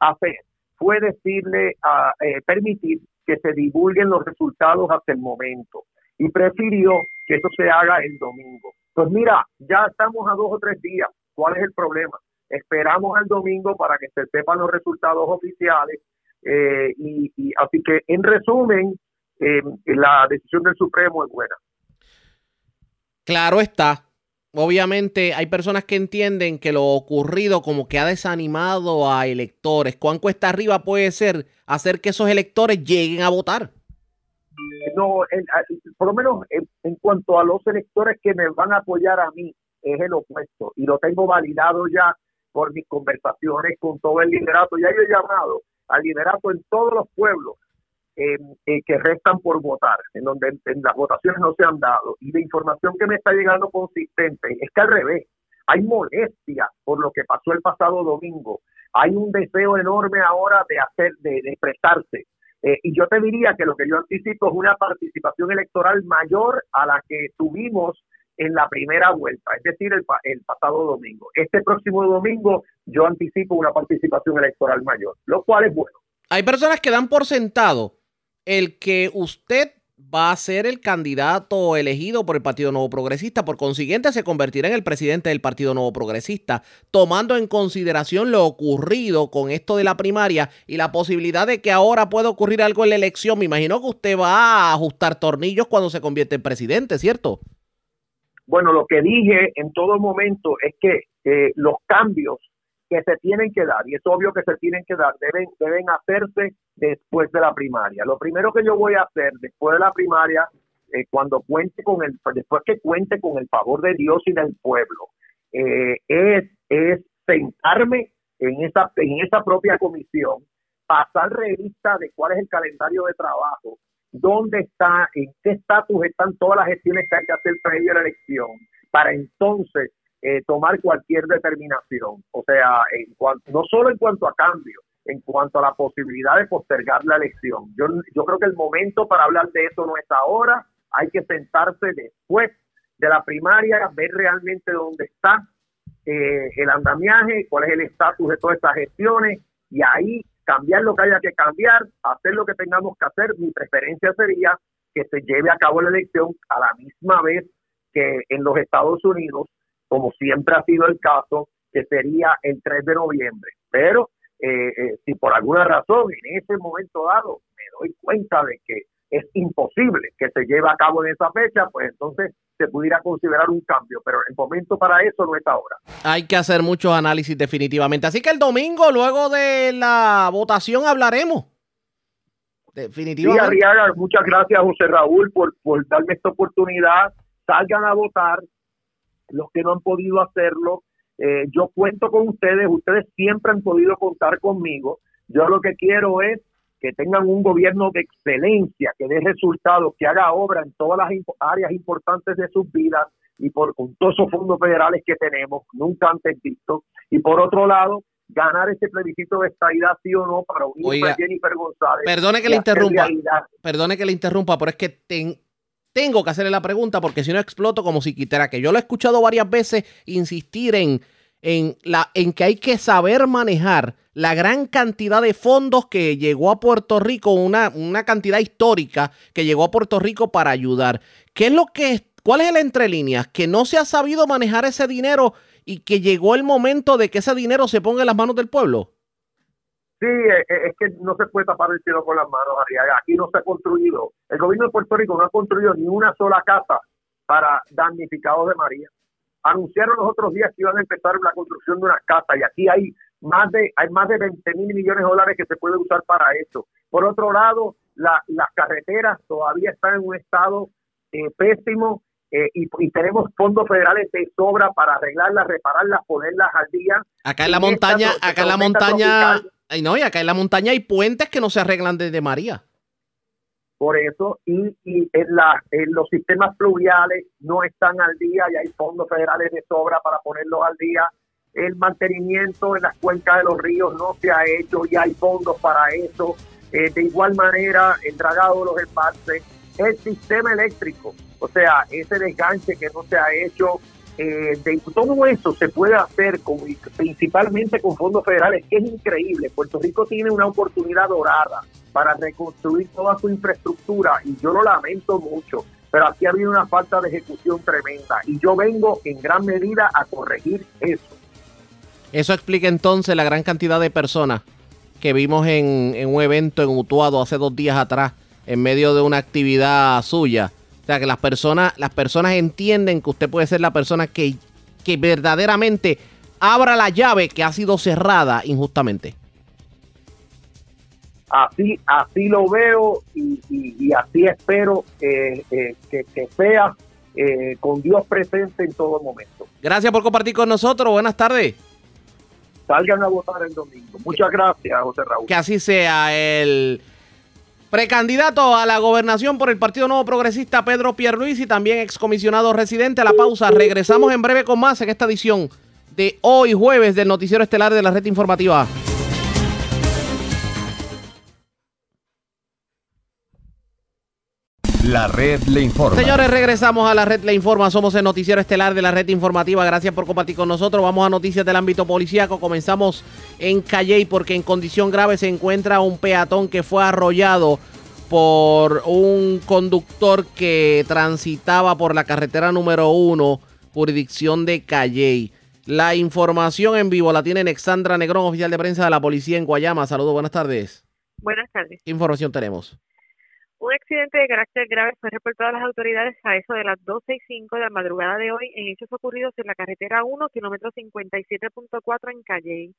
hacer fue decirle, a, eh, permitir que se divulguen los resultados hasta el momento y prefirió que eso se haga el domingo. Pues mira, ya estamos a dos o tres días. ¿Cuál es el problema? esperamos al domingo para que se sepan los resultados oficiales. Eh, y, así que, en resumen, eh, la decisión del Supremo es buena. Claro está. Obviamente hay personas que entienden que lo ocurrido como que ha desanimado a electores. ¿Cuán cuesta arriba puede ser hacer que esos electores lleguen a votar? No, por lo menos en, cuanto a los electores que me van a apoyar a mí, es el opuesto. Y lo tengo validado ya por mis conversaciones con todo el liderato. Ya yo he llamado al liderato en todos los pueblos eh, que restan por votar, en donde en, las votaciones no se han dado. Y la información que me está llegando consistente es que al revés, hay molestia por lo que pasó el pasado domingo. Hay un deseo enorme ahora de hacer, de, expresarse. Eh, y yo te diría que lo que yo anticipo es una participación electoral mayor a la que tuvimos en la primera vuelta, es decir, el, el, pasado domingo. Este próximo domingo yo anticipo una participación electoral mayor, lo cual es bueno. Hay personas que dan por sentado el que usted va a ser el candidato elegido por el Partido Nuevo Progresista, por consiguiente se convertirá en el presidente del Partido Nuevo Progresista, tomando en consideración lo ocurrido con esto de la primaria y la posibilidad de que ahora pueda ocurrir algo en la elección. Me imagino que usted va a ajustar tornillos cuando se convierte en presidente, ¿cierto? Bueno, lo que dije en todo momento es que los cambios que se tienen que dar, y es obvio que se tienen que dar, deben, deben hacerse después de la primaria. Lo primero que yo voy a hacer después de la primaria, eh, cuando cuente con el, después que cuente con el favor de Dios y del pueblo, eh, es, es sentarme en esa, en esa propia comisión, pasar revista de cuál es el calendario de trabajo, dónde está, en qué estatus están todas las gestiones que hay que hacer previo a la elección, para entonces eh, tomar cualquier determinación. O sea, en cuanto, no solo en cuanto a cambio, en cuanto a la posibilidad de postergar la elección. Yo, yo creo que el momento para hablar de eso no es ahora, hay que sentarse después de la primaria, ver realmente dónde está eh, el andamiaje, cuál es el estatus de todas estas gestiones y ahí cambiar lo que haya que cambiar, hacer lo que tengamos que hacer. Mi preferencia sería que se lleve a cabo la elección a la misma vez que en los Estados Unidos como siempre ha sido el caso, que sería el 3 de noviembre. Pero eh, eh, si por alguna razón en ese momento dado me doy cuenta de que es imposible que se lleve a cabo en esa fecha, pues entonces se pudiera considerar un cambio, pero el momento para eso no es ahora. Hay que hacer muchos análisis definitivamente. Así que el domingo, luego de la votación, hablaremos. Definitivamente. muchas gracias José Raúl por, por darme esta oportunidad. Salgan a votar, los que no han podido hacerlo, eh, yo cuento con ustedes, ustedes siempre han podido contar conmigo. Yo lo que quiero es que tengan un gobierno de excelencia, que dé resultados, que haga obra en todas las áreas importantes de sus vidas y por con todos esos fondos federales que tenemos, nunca antes visto. Y por otro lado, ganar ese plebiscito de estadidad sí o no para unir a Jennifer González. Perdone que le interrumpa, perdone que le interrumpa, pero es que ten, tengo que hacerle la pregunta porque si no exploto como si quitara que yo lo he escuchado varias veces insistir en, en, la, en que hay que saber manejar la gran cantidad de fondos que llegó a Puerto Rico, una, una cantidad histórica que llegó a Puerto Rico para ayudar. ¿Qué es lo que, cuál es el entre líneas? Que no se ha sabido manejar ese dinero y que llegó el momento de que ese dinero se ponga en las manos del pueblo. Sí, eh, eh, es que no se puede tapar el cielo con las manos, Arriaga. Aquí no se ha construido, el gobierno de Puerto Rico no ha construido ni una sola casa para damnificados de María. Anunciaron los otros días que iban a empezar la construcción de una casa y aquí hay más de hay más de 20 mil millones de dólares que se puede usar para eso. Por otro lado, las carreteras todavía están en un estado eh, pésimo y, y, tenemos fondos federales de sobra para arreglarlas, repararlas, ponerlas al día. Acá en la montaña, acá en la montaña, Ay, no, y acá en la montaña hay puentes que no se arreglan desde María. Por eso, y, y en, la, en los sistemas fluviales no están al día y hay fondos federales de sobra para ponerlos al día. El mantenimiento en las cuencas de los ríos no se ha hecho y hay fondos para eso. Eh, de igual manera, el dragado de los embalses, el sistema eléctrico, o sea, ese desganche que no se ha hecho, eh, de todo eso se puede hacer con, principalmente con fondos federales, que es increíble. Puerto Rico tiene una oportunidad dorada para reconstruir toda su infraestructura y yo lo lamento mucho, pero aquí ha habido una falta de ejecución tremenda y yo vengo en gran medida a corregir eso. Eso explica entonces la gran cantidad de personas que vimos en, un evento en Utuado hace dos días atrás, en medio de una actividad suya. O sea, que las personas, las personas entienden que usted puede ser la persona que, que verdaderamente abra la llave que ha sido cerrada injustamente. Así, así lo veo y, así espero eh, que, que, sea eh, con Dios presente en todo momento. Gracias por compartir con nosotros. Buenas tardes. Salgan a votar el domingo. Muchas gracias, José Raúl. Que así sea el precandidato a la gobernación por el Partido Nuevo Progresista, Pedro Pierluisi, y también excomisionado residente. A la pausa. Regresamos en breve con más en esta edición de hoy jueves del Noticiero Estelar de la Red Informativa. La red le informa. Señores, regresamos a la red le informa. Somos el noticiero estelar de la red informativa. Gracias por compartir con nosotros. Vamos a noticias del ámbito policíaco. Comenzamos en Calley porque en condición grave se encuentra un peatón que fue arrollado por un conductor que transitaba por la carretera número uno, jurisdicción de Calley. La información en vivo la tiene Alexandra Negrón, oficial de prensa de la policía en Guayama. Saludos, buenas tardes. Buenas tardes. ¿Qué información tenemos? Un accidente de carácter grave fue reportado a las autoridades a eso de las 12 y 5 de la madrugada de hoy en hechos ocurridos en la carretera 1, kilómetro 57.4 en Calley.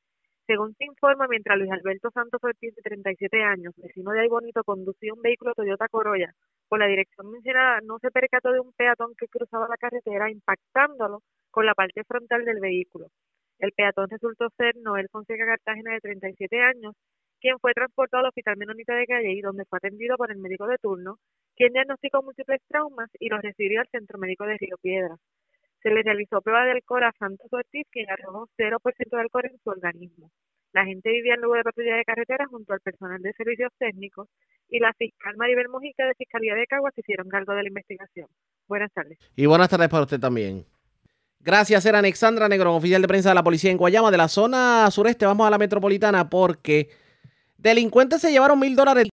Según se informa, mientras Luis Alberto Santos Ortiz, de 37 años, vecino de Ay Bonito, conducía un vehículo Toyota Corolla por la dirección mencionada, no se percató de un peatón que cruzaba la carretera impactándolo con la parte frontal del vehículo. El peatón resultó ser Noel Fonseca Cartagena, de 37 años, quien fue transportado al Hospital Menonita de Calle donde fue atendido por el médico de turno, quien diagnosticó múltiples traumas y lo refirió al Centro Médico de Río Piedras. Se le realizó prueba de alcohol a Santos Ortiz, quien arrojó 0% de alcohol en su organismo. La gente vivía en lugar de patrulla de carretera junto al personal de servicios técnicos y la fiscal Maribel Mojica de Fiscalía de Caguas hicieron cargo de la investigación. Buenas tardes. Y buenas tardes para usted también. Gracias, era Alexandra Negrón, oficial de prensa de la policía en Guayama, de la zona sureste. Vamos a la metropolitana porque Delincuentes se llevaron mil dólares.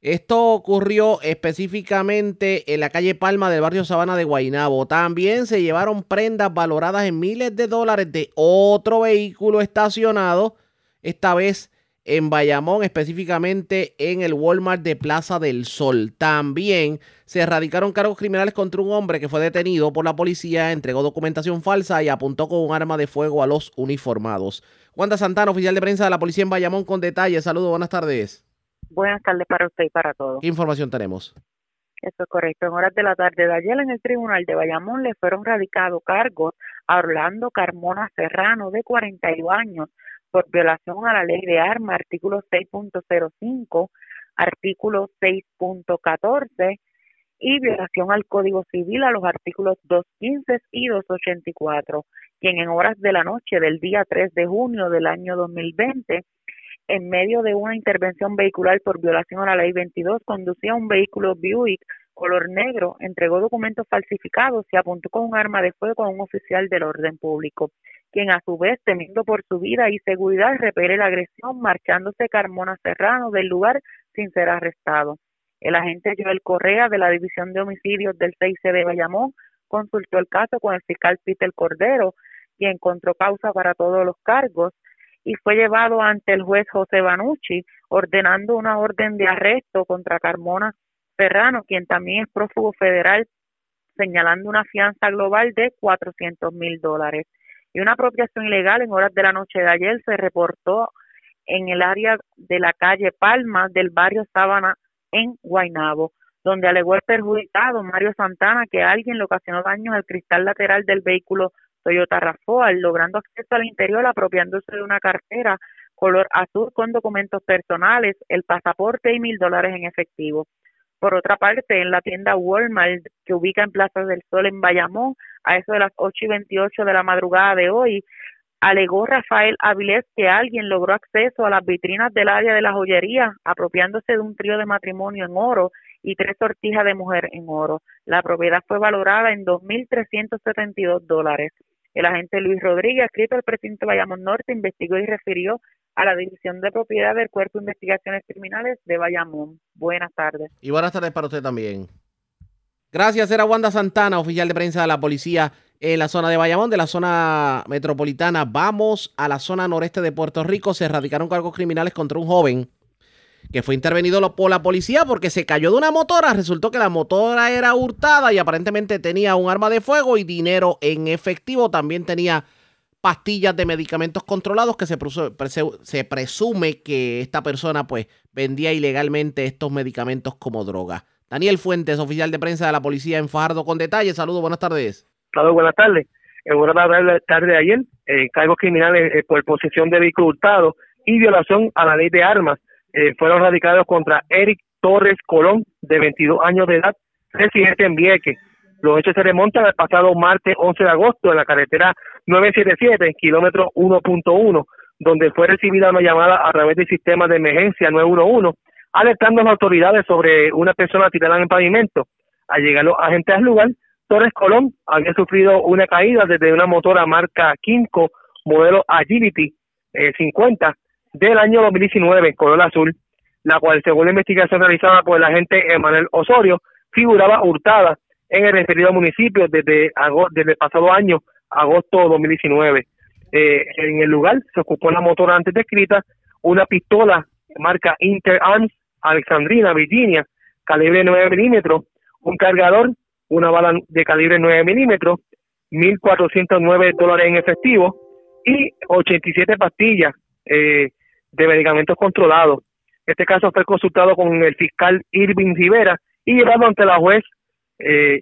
Esto ocurrió específicamente en la calle Palma del barrio Sabana de Guainabo. También se llevaron prendas valoradas en miles de dólares de otro vehículo estacionado, esta vez en Bayamón, específicamente en el Walmart de Plaza del Sol. También se erradicaron cargos criminales contra un hombre que fue detenido por la policía, entregó documentación falsa y apuntó con un arma de fuego a los uniformados. Wanda Santana, oficial de prensa de la policía en Bayamón, con detalles. Saludos, buenas tardes. Buenas tardes para usted y para todos. ¿Qué información tenemos? Eso es correcto. En horas de la tarde de ayer en el tribunal de Bayamón le fueron radicados cargos a Orlando Carmona Serrano, de 41 años, por violación a la ley de armas, artículo 6.05, artículo 6.14 y violación al Código Civil a los artículos 215 y 284 quien en horas de la noche del día 3 de junio del año 2020, en medio de una intervención vehicular por violación a la ley 22, conducía un vehículo Buick color negro, entregó documentos falsificados y apuntó con un arma de fuego a un oficial del orden público, quien a su vez, temiendo por su vida y seguridad, repele la agresión, marchándose Carmona Serrano del lugar sin ser arrestado. El agente Joel Correa de la División de Homicidios del 6C de Bayamón consultó el caso con el fiscal Peter Cordero, y encontró causa para todos los cargos y fue llevado ante el juez José Banucci ordenando una orden de arresto contra Carmona Ferrano, quien también es prófugo federal, señalando una fianza global de 400 mil dólares. Y una apropiación ilegal en horas de la noche de ayer se reportó en el área de la calle Palma del barrio Sábana en Guaynabo, donde alegó el perjudicado Mario Santana que alguien le ocasionó daños al cristal lateral del vehículo Toyota Rafael, logrando acceso al interior apropiándose de una cartera color azul con documentos personales, el pasaporte y mil dólares en efectivo. Por otra parte, en la tienda Walmart que ubica en Plaza del Sol en Bayamón, a eso de las 8 y 28 de la madrugada de hoy, alegó Rafael Avilés que alguien logró acceso a las vitrinas del área de la joyería, apropiándose de un trío de matrimonio en oro y tres sortijas de mujer en oro. La propiedad fue valorada en 2.372 dólares. El agente Luis Rodríguez, escrito al presidente Bayamón Norte, investigó y refirió a la División de Propiedad del Cuerpo de Investigaciones Criminales de Bayamón. Buenas tardes. Y buenas tardes para usted también. Gracias, era Wanda Santana, oficial de prensa de la policía en la zona de Bayamón, de la zona metropolitana. Vamos a la zona noreste de Puerto Rico. Se erradicaron cargos criminales contra un joven que fue intervenido por la policía porque se cayó de una motora. Resultó que la motora era hurtada y aparentemente tenía un arma de fuego y dinero en efectivo. También tenía pastillas de medicamentos controlados que se, se presume que esta persona pues vendía ilegalmente estos medicamentos como droga. Daniel Fuentes, oficial de prensa de la policía en Fajardo, con detalles. Saludos, buenas tardes. Saludos, buenas tardes. En buenas tarde de ayer, eh, cargos criminales eh, por posesión de vehículo hurtado y violación a la ley de armas eh, fueron radicados contra Eric Torres Colón, de 22 años de edad, residente en Vieques. Los hechos se remontan al pasado martes 11 de agosto en la carretera 977, kilómetro 1.1, donde fue recibida una llamada a través del sistema de emergencia 911, alertando a las autoridades sobre una persona tirada en el pavimento. Al llegar los agentes al lugar, Torres Colón había sufrido una caída desde una motora marca Kinko, modelo Agility 50, eh, del año 2019, color azul, la cual, según la investigación realizada por el agente Emanuel Osorio, figuraba hurtada en el referido municipio desde, el pasado año, agosto de 2019. Eh, en el lugar se ocupó la motora antes descrita, una pistola marca Inter Arms Alexandrina, Virginia, calibre 9 milímetros, un cargador, una bala de calibre 9 milímetros, 1.409 dólares en efectivo y 87 pastillas eh, de medicamentos controlados. Este caso fue consultado con el fiscal Irving Rivera y llevado ante la juez eh,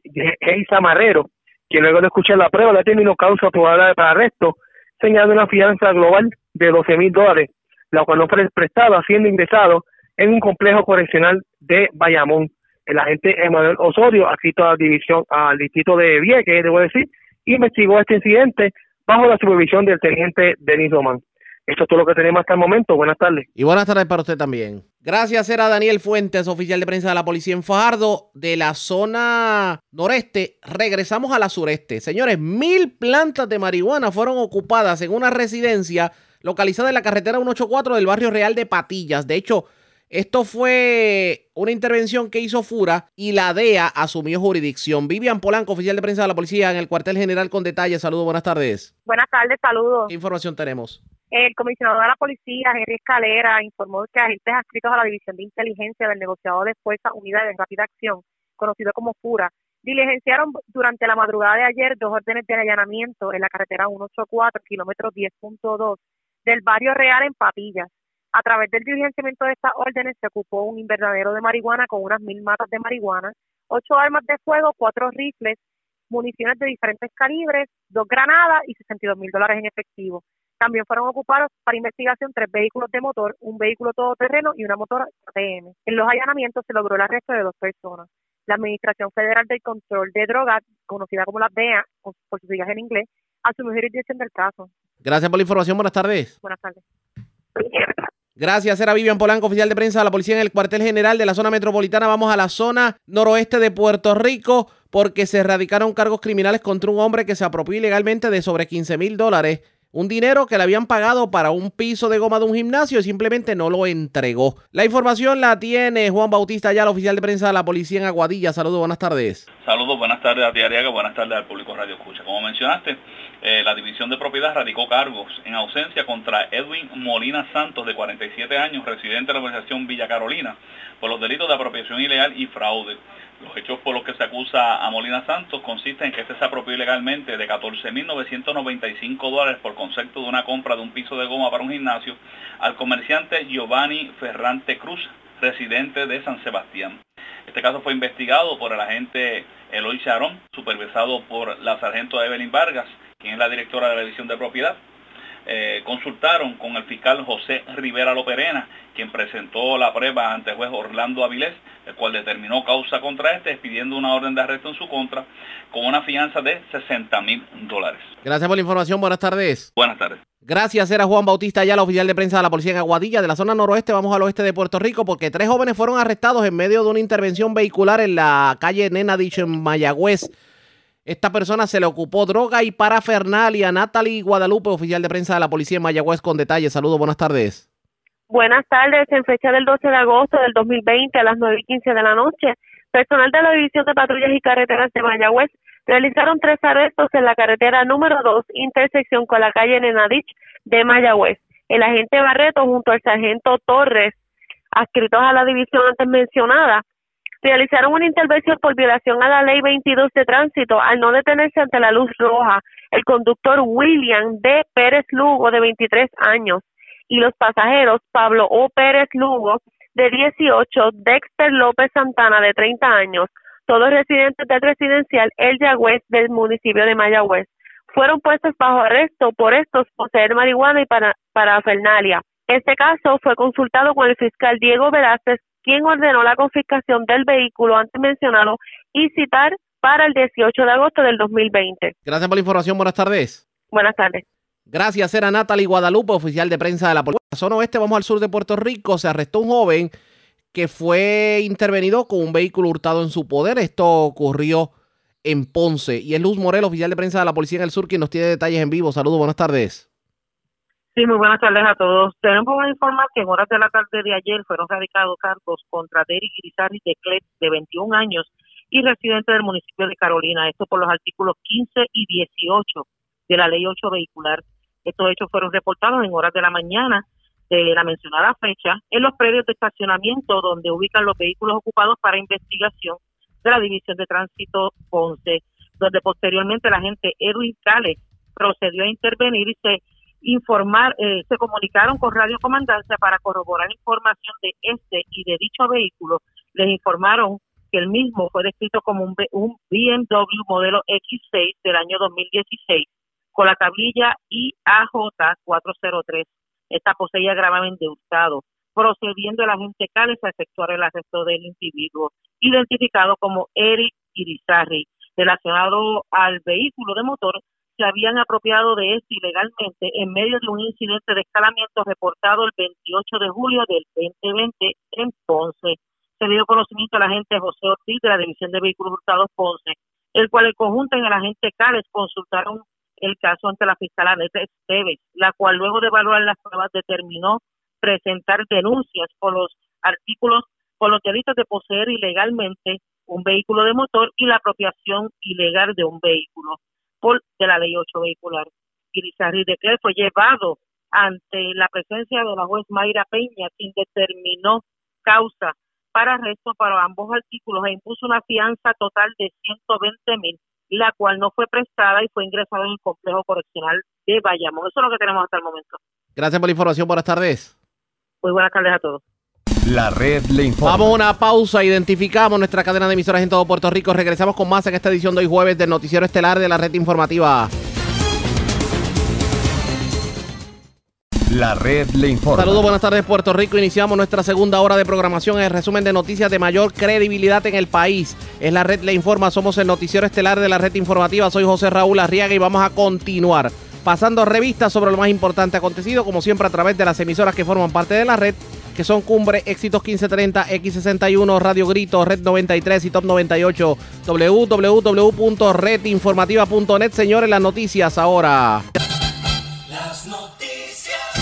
Marrero, quien luego de escuchar la prueba determinó causa probable para arresto, señalando una fianza global de 12 mil dólares, la cual no fue prestada siendo ingresado en un complejo correccional de Bayamón. El agente Emanuel Osorio, adscrito a la división, al distrito de Vieques, debo decir, investigó este incidente bajo la supervisión del teniente Denis Román. Esto es todo lo que tenemos hasta el momento. Buenas tardes. Y buenas tardes para usted también. Gracias, era Daniel Fuentes, oficial de prensa de la policía en Fajardo, de la zona noreste. Regresamos a la sureste. Señores, mil plantas de marihuana fueron ocupadas en una residencia localizada en la carretera 184 del barrio Real de Patillas. De hecho, esto fue una intervención que hizo Fura y la DEA asumió jurisdicción. Vivian Polanco, oficial de prensa de la policía en el cuartel general con detalles. Saludos, buenas tardes. Buenas tardes, saludos. ¿Qué información tenemos? El comisionado de la policía, Henry Escalera, informó que agentes adscritos a la División de Inteligencia del negociado de Fuerza Unida de Rápida Acción, conocido como FURA, diligenciaron durante la madrugada de ayer dos órdenes de allanamiento en la carretera 184, kilómetro 10.2 del barrio Real en Papillas. A través del diligenciamiento de estas órdenes se ocupó un invernadero de marihuana con unas mil matas de marihuana, ocho armas de fuego, cuatro rifles, municiones de diferentes calibres, dos granadas y 62 mil dólares en efectivo. También fueron ocupados para investigación tres vehículos de motor, un vehículo todoterreno y una motora ATM. En los allanamientos se logró el arresto de dos personas. La Administración Federal del Control de Drogas, conocida como la DEA, por su siglas en inglés, asumió jurisdicción del caso. Gracias por la información. Buenas tardes. Buenas tardes. Gracias, era Vivian Polanco, oficial de prensa de la policía en el cuartel general de la zona metropolitana. Vamos a la zona noroeste de Puerto Rico porque se erradicaron cargos criminales contra un hombre que se apropió ilegalmente de sobre 15 mil dólares un dinero que le habían pagado para un piso de goma de un gimnasio y simplemente no lo entregó. La información la tiene Juan Bautista ya, el oficial de prensa de la policía en Aguadilla. Saludos, buenas tardes. Saludos, buenas tardes a ti, Ariaga, buenas tardes al público Radio Escucha. Como mencionaste, eh, la División de Propiedad radicó cargos en ausencia contra Edwin Molina Santos, de 47 años, residente de la organización Villa Carolina, por los delitos de apropiación ilegal y fraude. Los hechos por los que se acusa a Molina Santos consisten en que este se apropió ilegalmente de 14.995 dólares por concepto de una compra de un piso de goma para un gimnasio al comerciante Giovanni Ferrante Cruz, residente de San Sebastián. Este caso fue investigado por el agente Eloy Charón, supervisado por la sargento Evelyn Vargas, quien es la directora de la División de Propiedad. Eh, consultaron con el fiscal José Rivera Loperena, quien presentó la prueba ante el juez Orlando Avilés, el cual determinó causa contra este, pidiendo una orden de arresto en su contra, con una fianza de 60 mil dólares. Gracias por la información, buenas tardes. Buenas tardes. Gracias, era Juan Bautista la oficial de prensa de la policía en Aguadilla, de la zona noroeste, vamos al oeste de Puerto Rico, porque tres jóvenes fueron arrestados en medio de una intervención vehicular en la calle Nena Dicho en Mayagüez. Esta persona se le ocupó droga y parafernalia. Natalie Guadalupe, oficial de prensa de la policía en Mayagüez, con detalles. Saludos, buenas tardes. Buenas tardes. En fecha del 12 de agosto del 2020 a las 9 y 15 de la noche, personal de la División de Patrullas y Carreteras de Mayagüez realizaron tres arrestos en la carretera número 2, intersección con la calle Nenadich de Mayagüez. El agente Barreto junto al sargento Torres, adscritos a la división antes mencionada, realizaron una intervención por violación a la ley 22 de tránsito al no detenerse ante la luz roja el conductor William D. Pérez Lugo de 23 años y los pasajeros Pablo O. Pérez Lugo de 18, Dexter López Santana de 30 años, todos residentes del residencial El Yagüez del municipio de Mayagüez. Fueron puestos bajo arresto por estos poseer marihuana y para, parafernalia. Este caso fue consultado con el fiscal Diego Velázquez, quien ordenó la confiscación del vehículo antes mencionado y citar para el 18 de agosto del 2020. Gracias por la información. Buenas tardes. Buenas tardes. Gracias, era Natalie Guadalupe, oficial de prensa de la policía. Zona oeste, vamos al sur de Puerto Rico. Se arrestó un joven que fue intervenido con un vehículo hurtado en su poder. Esto ocurrió en Ponce. Y es Luz Morel, oficial de prensa de la policía en el sur, quien nos tiene detalles en vivo. Saludos, buenas tardes. Sí, muy buenas tardes a todos. Tenemos que informar que en horas de la tarde de ayer fueron radicados cargos contra Derek Grisari de Clet, de 21 años, y residente del municipio de Carolina. Esto por los artículos 15 y 18 de la Ley 8 vehicular. Estos hechos fueron reportados en horas de la mañana de la mencionada fecha en los predios de estacionamiento donde ubican los vehículos ocupados para investigación de la División de Tránsito Ponce, donde posteriormente la agente Edwin Cales procedió a intervenir y se informar, eh, se comunicaron con Radio Comandancia para corroborar información de este y de dicho vehículo. Les informaron que el mismo fue descrito como un, un BMW modelo X6 del año 2016 con la tablilla IAJ 403. Esta poseía gravemente hurtado, procediendo el agente Cales a efectuar el arresto del individuo, identificado como Eric Irizarri, relacionado al vehículo de motor se habían apropiado de este ilegalmente en medio de un incidente de escalamiento reportado el 28 de julio del 2020 en Ponce. Se dio conocimiento al agente José Ortiz de la División de Vehículos Hurtados Ponce, el cual el conjunto en el agente Cales consultaron el caso ante la fiscal Aneta Esteves, la cual luego de evaluar las pruebas determinó presentar denuncias por los artículos, por los delitos de poseer ilegalmente un vehículo de motor y la apropiación ilegal de un vehículo por de la ley 8 vehicular. Grisarri de que fue llevado ante la presencia de la juez Mayra Peña, quien determinó causa para arresto para ambos artículos e impuso una fianza total de 120 mil la cual no fue prestada y fue ingresada en el complejo correccional de Bayamón. Eso es lo que tenemos hasta el momento. Gracias por la información. Buenas tardes. Muy buenas tardes a todos. La red le informa. Vamos a una pausa, identificamos nuestra cadena de emisoras en todo Puerto Rico. Regresamos con más en esta edición de hoy jueves del Noticiero Estelar de la Red Informativa. La red le informa. Saludos, buenas tardes Puerto Rico. Iniciamos nuestra segunda hora de programación. El resumen de noticias de mayor credibilidad en el país. Es la red le informa. Somos el noticiero estelar de la red informativa. Soy José Raúl Arriaga y vamos a continuar pasando revistas sobre lo más importante acontecido, como siempre a través de las emisoras que forman parte de la red, que son Cumbre, Éxitos 1530, X61, Radio Grito, Red 93 y Top 98, www.redinformativa.net. Señores, las noticias ahora.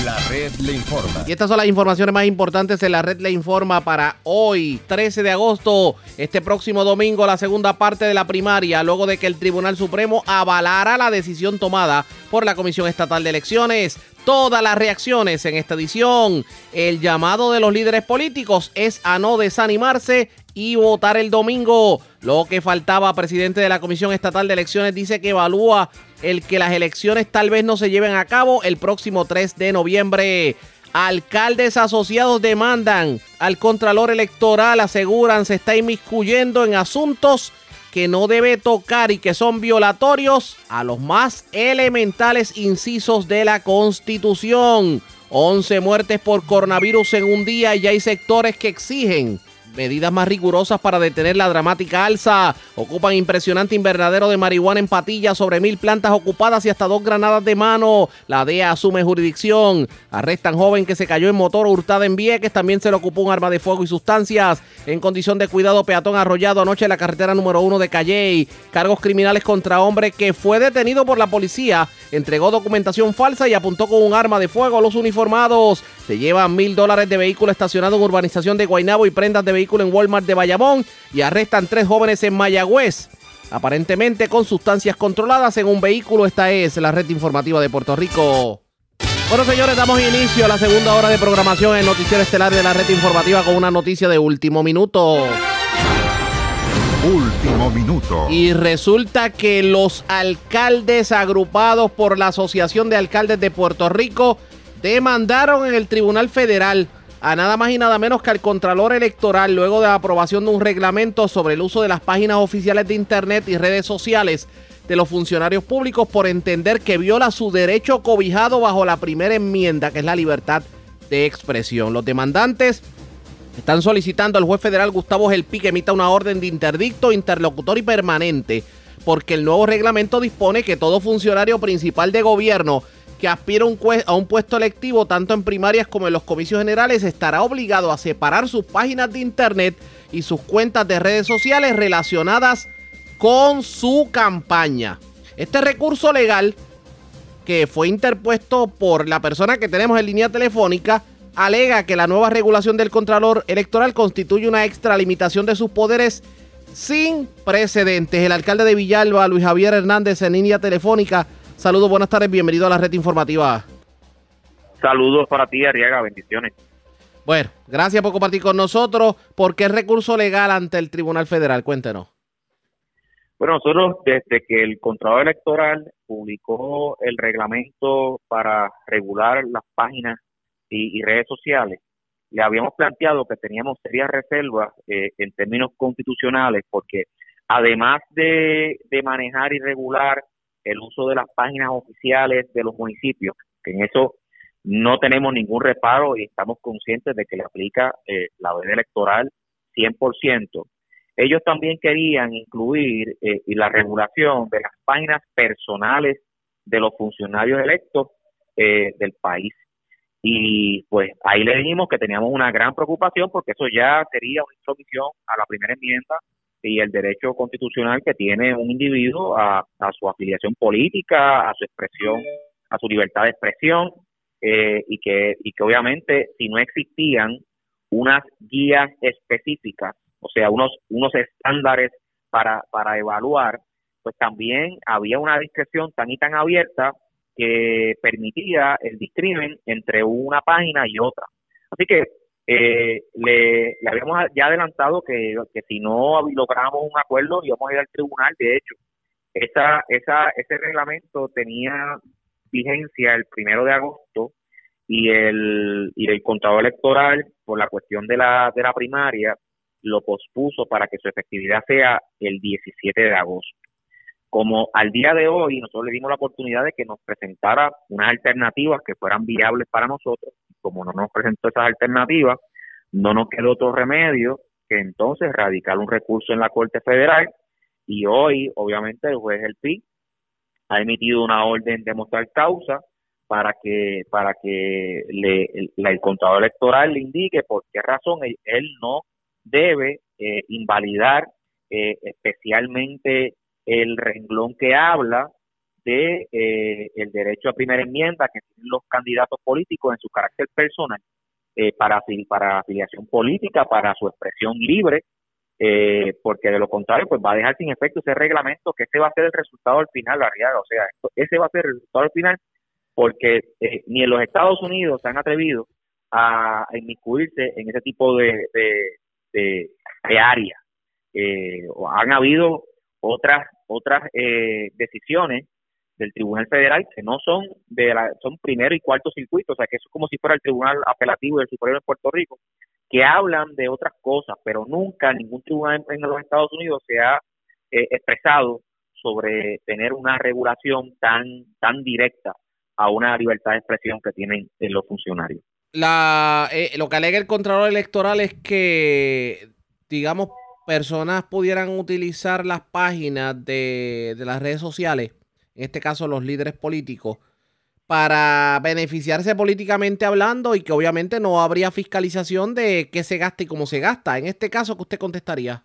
La red le informa. Y estas son las informaciones más importantes en la red le informa para hoy, 13 de agosto, este próximo domingo, la segunda parte de la primaria, luego de que el Tribunal Supremo avalara la decisión tomada por la Comisión Estatal de Elecciones. Todas las reacciones en esta edición. El llamado de los líderes políticos es a no desanimarse y votar el domingo. Lo que faltaba, presidente de la Comisión Estatal de Elecciones dice que evalúa el que las elecciones tal vez no se lleven a cabo el próximo 3 de noviembre. Alcaldes asociados demandan al Contralor Electoral, aseguran se está inmiscuyendo en asuntos que no debe tocar y que son violatorios a los más elementales incisos de la Constitución. 11 muertes por coronavirus en un día y hay sectores que exigen medidas más rigurosas para detener la dramática alza. Ocupan impresionante invernadero de marihuana en Patilla, sobre mil plantas ocupadas y hasta dos granadas de mano. La DEA asume jurisdicción. Arrestan joven que se cayó en motor hurtada en Vieques. También se le ocupó un arma de fuego y sustancias. En condición de cuidado, peatón arrollado anoche en la carretera número uno de Calley. Cargos criminales contra hombre que fue detenido por la policía. Entregó documentación falsa y apuntó con un arma de fuego a los uniformados. Se llevan mil dólares de vehículo estacionado en urbanización de Guaynabo y prendas de vehículo en Walmart de Bayamón y arrestan tres jóvenes en Mayagüez. aparentemente con sustancias controladas en un vehículo. Esta es la red informativa de Puerto Rico. Bueno, señores, damos inicio a la segunda hora de programación en Noticiero Estelar de la red informativa con una noticia de último minuto. Último minuto. Y resulta que los alcaldes agrupados por la Asociación de Alcaldes de Puerto Rico demandaron en el Tribunal Federal a nada más y nada menos que al Contralor Electoral luego de la aprobación de un reglamento sobre el uso de las páginas oficiales de Internet y redes sociales de los funcionarios públicos por entender que viola su derecho cobijado bajo la primera enmienda, que es la libertad de expresión. Los demandantes están solicitando al juez federal Gustavo Gelpi que emita una orden de interdicto, interlocutor y permanente, porque el nuevo reglamento dispone que todo funcionario principal de gobierno que aspira a un puesto electivo tanto en primarias como en los comicios generales estará obligado a separar sus páginas de internet y sus cuentas de redes sociales relacionadas con su campaña. Este recurso legal que fue interpuesto por la persona que tenemos en línea telefónica alega que la nueva regulación del Contralor Electoral constituye una extralimitación de sus poderes sin precedentes. El alcalde de Villalba, Luis Javier Hernández, en línea telefónica, Saludos, buenas tardes, bienvenido a la red informativa. Saludos para ti, Arriaga, bendiciones. Bueno, gracias por compartir con nosotros. ¿Por qué recurso legal ante el Tribunal Federal? Cuéntenos. Bueno, nosotros desde que el Contralor Electoral publicó el reglamento para regular las páginas y, redes sociales, le habíamos planteado que teníamos serias reservas eh, en términos constitucionales porque además de, de manejar y regular el uso de las páginas oficiales de los municipios, que en eso no tenemos ningún reparo y estamos conscientes de que le aplica eh, la veda electoral 100%. Ellos también querían incluir eh, la regulación de las páginas personales de los funcionarios electos eh, del país. Y pues ahí le dijimos que teníamos una gran preocupación porque eso ya sería una intromisión a la primera enmienda y el derecho constitucional que tiene un individuo a, su afiliación política, a su expresión, a su libertad de expresión, eh, y, que, y que obviamente si no existían unas guías específicas, o sea, unos, estándares para, para evaluar, pues también había una discreción tan y tan abierta que permitía el discrimen entre una página y otra. Así que eh, le, habíamos ya adelantado que, que si no logramos un acuerdo íbamos a ir al tribunal. De hecho, esa, esa, ese reglamento tenía vigencia el primero de agosto y el, y el contador electoral, por la cuestión de la, de la primaria, lo pospuso para que su efectividad sea el 17 de agosto. Como al día de hoy nosotros le dimos la oportunidad de que nos presentara unas alternativas que fueran viables para nosotros, como no nos presentó esas alternativas, no nos quedó otro remedio que entonces radicar un recurso en la Corte Federal. Y hoy obviamente el juez El Pi ha emitido una orden de mostrar causa para que para que le, el, contador electoral le indique por qué razón él, no debe eh, invalidar eh, especialmente el renglón que habla de eh, el derecho a primera enmienda que tienen los candidatos políticos en su carácter personal eh, para para afiliación política para su expresión libre eh, porque de lo contrario pues va a dejar sin efecto ese reglamento que ese va a ser el resultado al final realidad. O sea ese va a ser el resultado al final porque ni en los Estados Unidos se han atrevido a, inmiscuirse en ese tipo de de, de, áreas han habido otras otras eh, decisiones del Tribunal Federal que no son de la, son primero y cuarto circuito, o sea que eso es como si fuera el Tribunal Apelativo del Superior de Puerto Rico, que hablan de otras cosas, pero nunca ningún tribunal en los Estados Unidos se ha eh, expresado sobre tener una regulación tan tan directa a una libertad de expresión que tienen los funcionarios. La, eh, lo que alega el Contralor Electoral es que, digamos, personas pudieran utilizar las páginas de, las redes sociales, en este caso los líderes políticos, para beneficiarse políticamente hablando y que obviamente no habría fiscalización de qué se gasta y cómo se gasta. En este caso, ¿qué usted contestaría?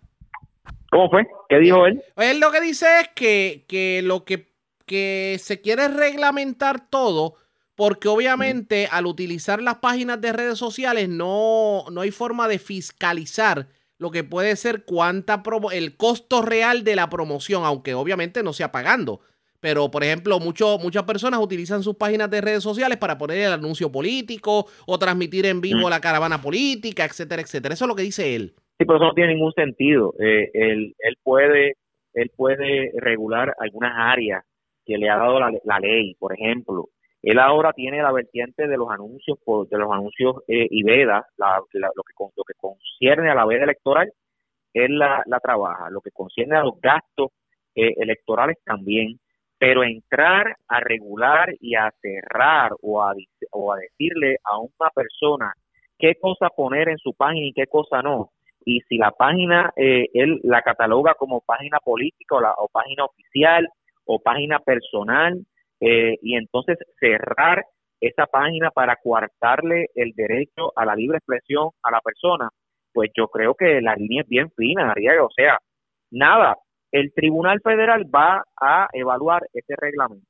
¿Cómo fue? ¿Qué dijo él? Él lo que dice es que, que lo que, que se quiere reglamentar todo, porque obviamente al utilizar las páginas de redes sociales no, no hay forma de fiscalizar lo que puede ser cuánta el costo real de la promoción, aunque obviamente no sea pagando. Pero, por ejemplo, mucho, muchas personas utilizan sus páginas de redes sociales para poner el anuncio político o transmitir en vivo mm. la caravana política, etcétera, etcétera. Eso es lo que dice él. Sí, pero eso no tiene ningún sentido. Eh, él, él, puede, él puede regular algunas áreas que le ha dado la, ley, por ejemplo. Él ahora tiene la vertiente de los anuncios, de los anuncios eh, y veda, lo, que, lo que concierne a la veda electoral, él la, la trabaja. Lo que concierne a los gastos eh, electorales también pero entrar a regular y a cerrar o a, decirle a una persona qué cosa poner en su página y qué cosa no, y si la página eh, él la cataloga como página política o, la, o página oficial o página personal, eh, y entonces cerrar esa página para coartarle el derecho a la libre expresión a la persona, pues yo creo que la línea es bien fina, Ariel, o sea, nada, el Tribunal Federal va a evaluar ese reglamento.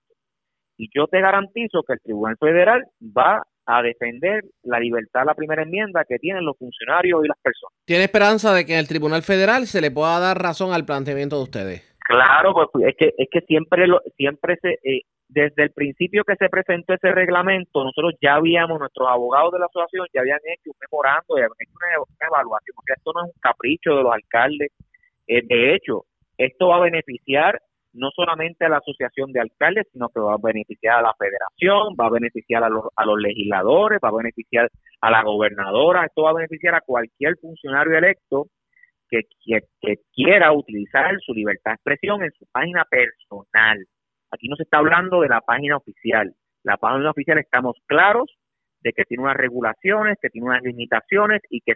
Y yo te garantizo que el Tribunal Federal va a defender la libertad, la primera enmienda que tienen los funcionarios y las personas. ¿Tiene esperanza de que en el Tribunal Federal se le pueda dar razón al planteamiento de ustedes? Claro, pues es que es que siempre lo, siempre se eh, desde el principio que se presentó ese reglamento, nosotros ya habíamos, nuestros abogados de la asociación ya habían hecho un memorando, ya habían hecho una, evaluación, porque esto no es un capricho de los alcaldes. Eh, de hecho, esto va a beneficiar no solamente a la asociación de alcaldes, sino que va a beneficiar a la federación, va a beneficiar a los, a los legisladores, va a beneficiar a la gobernadora, esto va a beneficiar a cualquier funcionario electo que, quiera utilizar su libertad de expresión en su página personal. Aquí no se está hablando de la página oficial. La página oficial estamos claros de que tiene unas regulaciones, que tiene unas limitaciones y que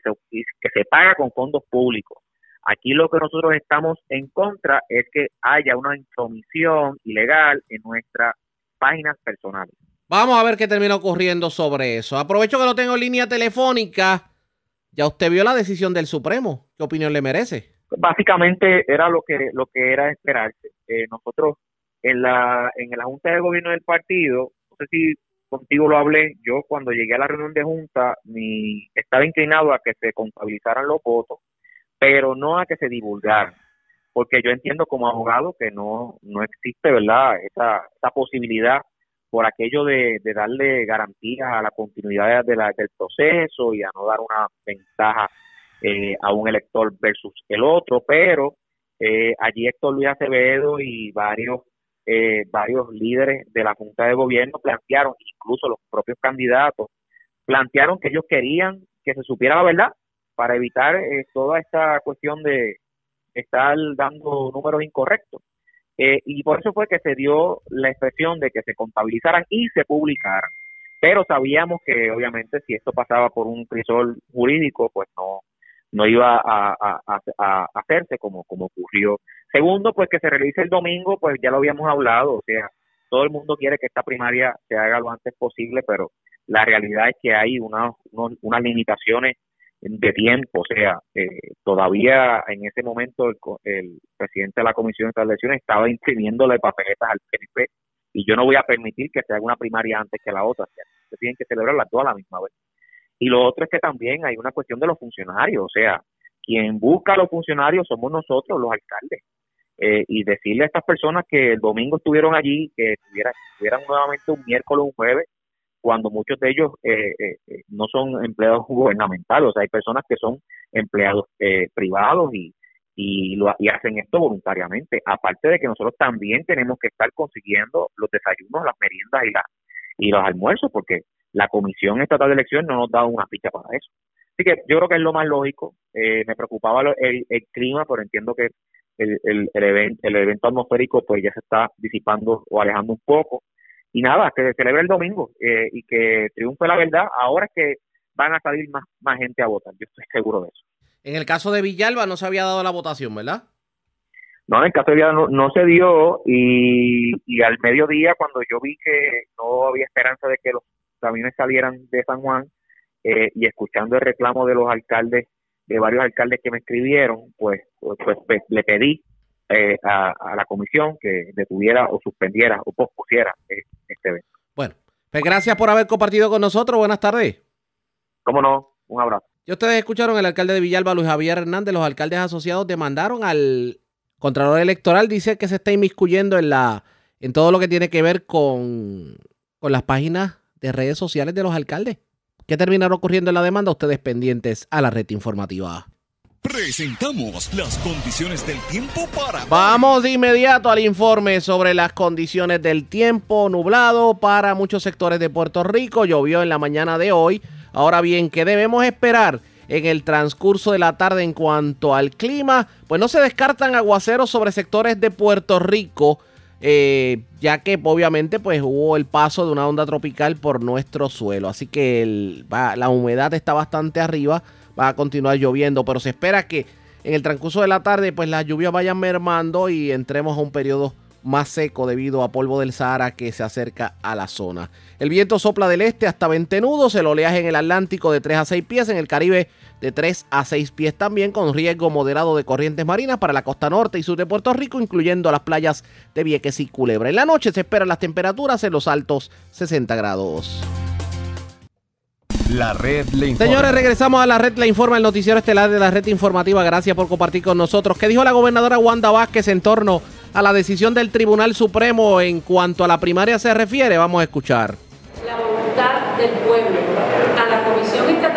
se paga con fondos públicos. Aquí lo que nosotros estamos en contra es que haya una intromisión ilegal en nuestras páginas personales. Vamos a ver qué termina ocurriendo sobre eso. Aprovecho que lo tengo en línea telefónica. Ya usted vio la decisión del Supremo. ¿Qué opinión le merece? Básicamente era lo que lo que era esperarse. Eh, nosotros en la en la Junta de Gobierno del partido, no sé si contigo lo hablé, yo cuando llegué a la reunión de Junta, mi, estaba inclinado a que se contabilizaran los votos pero no a que se divulgaran, porque yo entiendo como abogado que no, no existe, ¿verdad?, esa, esa posibilidad por aquello de, darle garantías a la continuidad de la, del proceso y a no dar una ventaja eh, a un elector versus el otro, pero eh, allí Héctor Luis Acevedo y varios eh, varios líderes de la Junta de Gobierno plantearon, incluso los propios candidatos, plantearon que ellos querían que se supiera la verdad para evitar eh, toda esta cuestión de estar dando números incorrectos. Eh, y por eso fue que se dio la expresión de que se contabilizaran y se publicaran. Pero sabíamos que obviamente si esto pasaba por un crisol jurídico, pues no no iba a, a, hacerse como, como ocurrió. Segundo, pues que se realice el domingo, pues ya lo habíamos hablado, o sea, todo el mundo quiere que esta primaria se haga lo antes posible, pero la realidad es que hay unas unas limitaciones de tiempo, o sea, eh, todavía en ese momento el, presidente de la Comisión de Elecciones estaba imprimiéndole papeletas al PNP y yo no voy a permitir que se haga una primaria antes que la otra, se tienen que celebrar las dos a la misma vez. Y lo otro es que también hay una cuestión de los funcionarios, o sea, quien busca a los funcionarios somos nosotros, los alcaldes. Eh, y decirle a estas personas que el domingo estuvieron allí, que estuvieran nuevamente un miércoles o un jueves, cuando muchos de ellos eh, eh, eh, no son empleados gubernamentales, o sea, hay personas que son empleados privados y, y, lo, y hacen esto voluntariamente. Aparte de que nosotros también tenemos que estar consiguiendo los desayunos, las meriendas y, la, y los almuerzos, porque la Comisión Estatal de Elecciones no nos da una ficha para eso. Así que yo creo que es lo más lógico. me preocupaba el, el, clima, pero entiendo que el, el, el, el evento atmosférico pues ya se está disipando o alejando un poco y nada, que se celebre el domingo eh, y que triunfe la verdad. Ahora es que van a salir más, más gente a votar, yo estoy seguro de eso. En el caso de Villalba no se había dado la votación, ¿verdad? No, en el caso de Villalba no, se dio y, y, al mediodía cuando yo vi que no había esperanza de que los camiones salieran de San Juan eh, y escuchando el reclamo de los alcaldes, de varios alcaldes que me escribieron, pues, pues, pues le pedí eh, a, la comisión que detuviera o suspendiera o pospusiera eh, este evento. Bueno, pues gracias por haber compartido con nosotros. Buenas tardes. Cómo no, un abrazo. Ya ustedes escucharon el alcalde de Villalba, Luis Javier Hernández, los alcaldes asociados demandaron al Contralor Electoral, dice que se está inmiscuyendo en la en todo lo que tiene que ver con, con las páginas de redes sociales de los alcaldes. ¿Qué terminará ocurriendo en la demanda? Ustedes pendientes a la red informativa. Presentamos las condiciones del tiempo para... Vamos de inmediato al informe sobre las condiciones del tiempo nublado para muchos sectores de Puerto Rico. Llovió en la mañana de hoy. Ahora bien, ¿qué debemos esperar en el transcurso de la tarde en cuanto al clima? Pues no se descartan aguaceros sobre sectores de Puerto Rico, eh, ya que obviamente pues hubo el paso de una onda tropical por nuestro suelo. Así que la humedad está bastante arriba, va a continuar lloviendo, pero se espera que en el transcurso de la tarde pues las lluvias vayan mermando y entremos a un periodo más seco debido a polvo del Sahara que se acerca a la zona. El viento sopla del este hasta 20 nudos, el oleaje en el Atlántico de 3 a 6 pies, en el Caribe de 3 a 6 pies también, con riesgo moderado de corrientes marinas para la costa norte y sur de Puerto Rico, incluyendo las playas de Vieques y Culebra. En la noche se esperan las temperaturas en los altos 60 grados. La red le informa. Señores, regresamos a la red le informa, el noticiero estelar de la red informativa. Gracias por compartir con nosotros. ¿Qué dijo la gobernadora Wanda Vázquez en torno a la decisión del Tribunal Supremo en cuanto a la primaria se refiere? Vamos a escuchar. La voluntad del pueblo, a la Comisión Estatal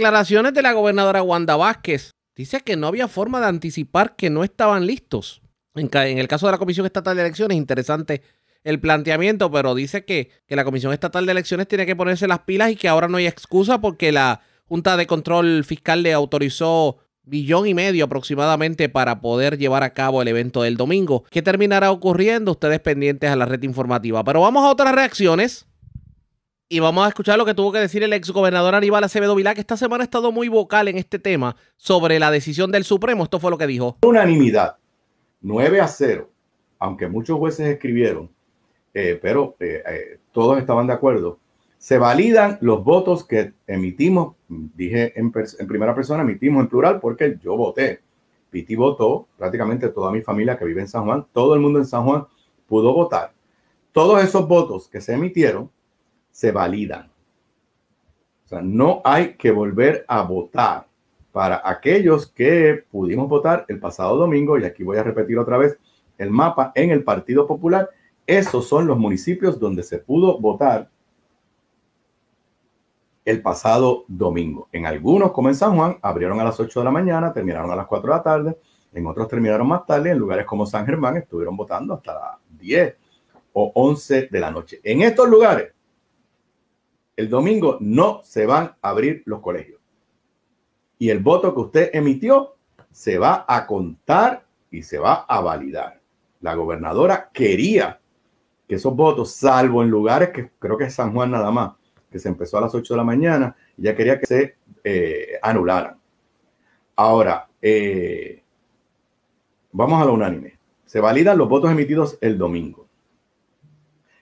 declaraciones de la gobernadora Wanda Vázquez. Dice que no había forma de anticipar que no estaban listos. En, el caso de la Comisión Estatal de Elecciones, interesante el planteamiento, pero dice que, que, la Comisión Estatal de Elecciones tiene que ponerse las pilas y que ahora no hay excusa porque la Junta de Control Fiscal le autorizó billón y medio aproximadamente para poder llevar a cabo el evento del domingo. ¿Qué terminará ocurriendo? Ustedes pendientes a la red informativa. Pero vamos a otras reacciones. Y vamos a escuchar lo que tuvo que decir el ex gobernador Aníbal Acevedo Vilá, que esta semana ha estado muy vocal en este tema sobre la decisión del Supremo. Esto fue lo que dijo. Unanimidad, 9 a 0, aunque muchos jueces escribieron eh, pero eh, eh, todos estaban de acuerdo. Se validan los votos que emitimos, dije en, primera persona, emitimos en plural porque yo voté. Piti votó, prácticamente toda mi familia que vive en San Juan, todo el mundo en San Juan pudo votar. Todos esos votos que se emitieron se validan. O sea, no hay que volver a votar para aquellos que pudimos votar el pasado domingo, y aquí voy a repetir otra vez el mapa en el Partido Popular esos son los municipios donde se pudo votar el pasado domingo. En algunos, como en San Juan, abrieron a las 8 de la mañana, terminaron a las 4 de la tarde. En otros terminaron más tarde. En lugares como San Germán estuvieron votando hasta las 10 o 11 de la noche. En estos lugares, el domingo no se van a abrir los colegios. Y el voto que usted emitió se va a contar y se va a validar. La gobernadora quería que esos votos, salvo en lugares que creo que es San Juan nada más, que se empezó a las 8 de la mañana, ya quería que se eh, anularan. Ahora, eh, vamos a lo unánime. Se validan los votos emitidos el domingo.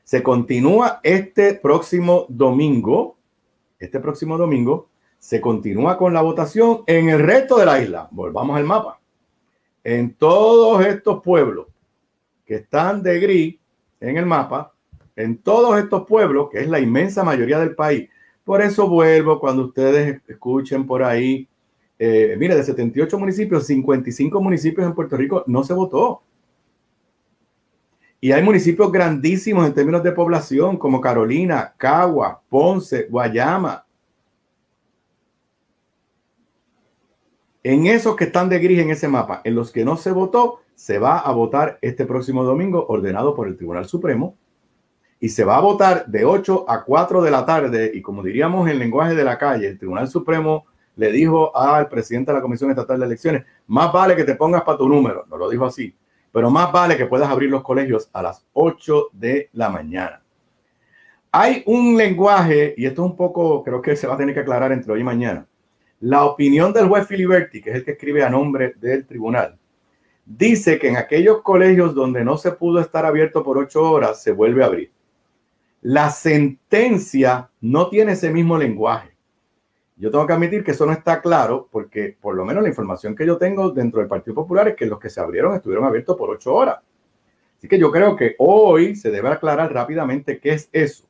Se continúa este próximo domingo, este próximo domingo, se continúa con la votación en el resto de la isla. Volvamos al mapa. En todos estos pueblos que están de gris en el mapa, en todos estos pueblos, que es la inmensa mayoría del país. Por eso vuelvo cuando ustedes escuchen por ahí, eh, mire, de 78 municipios, 55 municipios en Puerto Rico no se votó. Y hay municipios grandísimos en términos de población, como Carolina, Cagua, Ponce, Guayama, En esos que están de gris en ese mapa, en los que no se votó, se va a votar este próximo domingo, ordenado por el Tribunal Supremo, y se va a votar de 8 a 4 de la tarde, y como diríamos en lenguaje de la calle, el Tribunal Supremo le dijo al presidente de la Comisión Estatal de Elecciones, más vale que te pongas para tu número, no lo dijo así, pero más vale que puedas abrir los colegios a las 8 de la mañana. Hay un lenguaje, y esto es un poco, creo que se va a tener que aclarar entre hoy y mañana, la opinión del juez Filiberti, que es el que escribe a nombre del tribunal, dice que en aquellos colegios donde no se pudo estar abierto por ocho horas, se vuelve a abrir. La sentencia no tiene ese mismo lenguaje. Yo tengo que admitir que eso no está claro porque por lo menos la información que yo tengo dentro del Partido Popular es que los que se abrieron estuvieron abiertos por ocho horas. Así que yo creo que hoy se debe aclarar rápidamente qué es eso.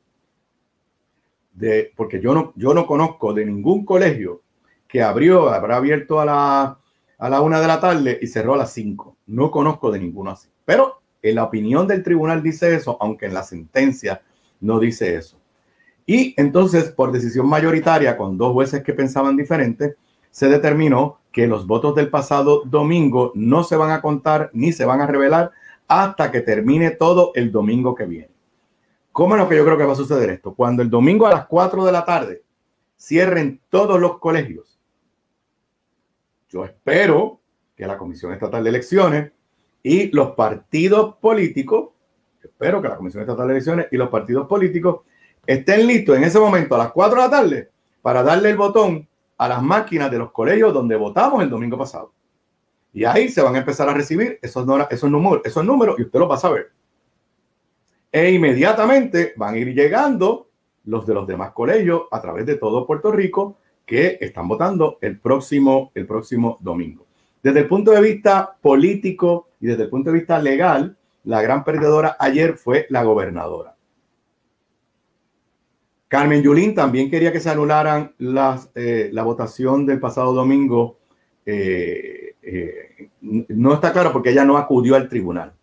De, porque yo no, yo no conozco de ningún colegio que abrió, habrá abierto a la, a la una de la tarde y cerró a las cinco. No conozco de ninguno así. Pero en la opinión del tribunal dice eso, aunque en la sentencia no dice eso. Y entonces, por decisión mayoritaria, con dos jueces que pensaban diferente, se determinó que los votos del pasado domingo no se van a contar ni se van a revelar hasta que termine todo el domingo que viene. ¿Cómo es lo que yo creo que va a suceder esto? Cuando el domingo a las 4 de la tarde cierren todos los colegios yo espero que la Comisión Estatal de Elecciones y los partidos políticos, espero que la Comisión Estatal de Elecciones y los partidos políticos estén listos en ese momento a las 4 de la tarde para darle el botón a las máquinas de los colegios donde votamos el domingo pasado. Y ahí se van a empezar a recibir esos, números, y usted los va a saber. E inmediatamente van a ir llegando los de los demás colegios a través de todo Puerto Rico que están votando el próximo domingo. Desde el punto de vista político y desde el punto de vista legal, la gran perdedora ayer fue la gobernadora. Carmen Yulín también quería que se anularan eh, la votación del pasado domingo. Eh, eh, no está claro porque ella no acudió al tribunal.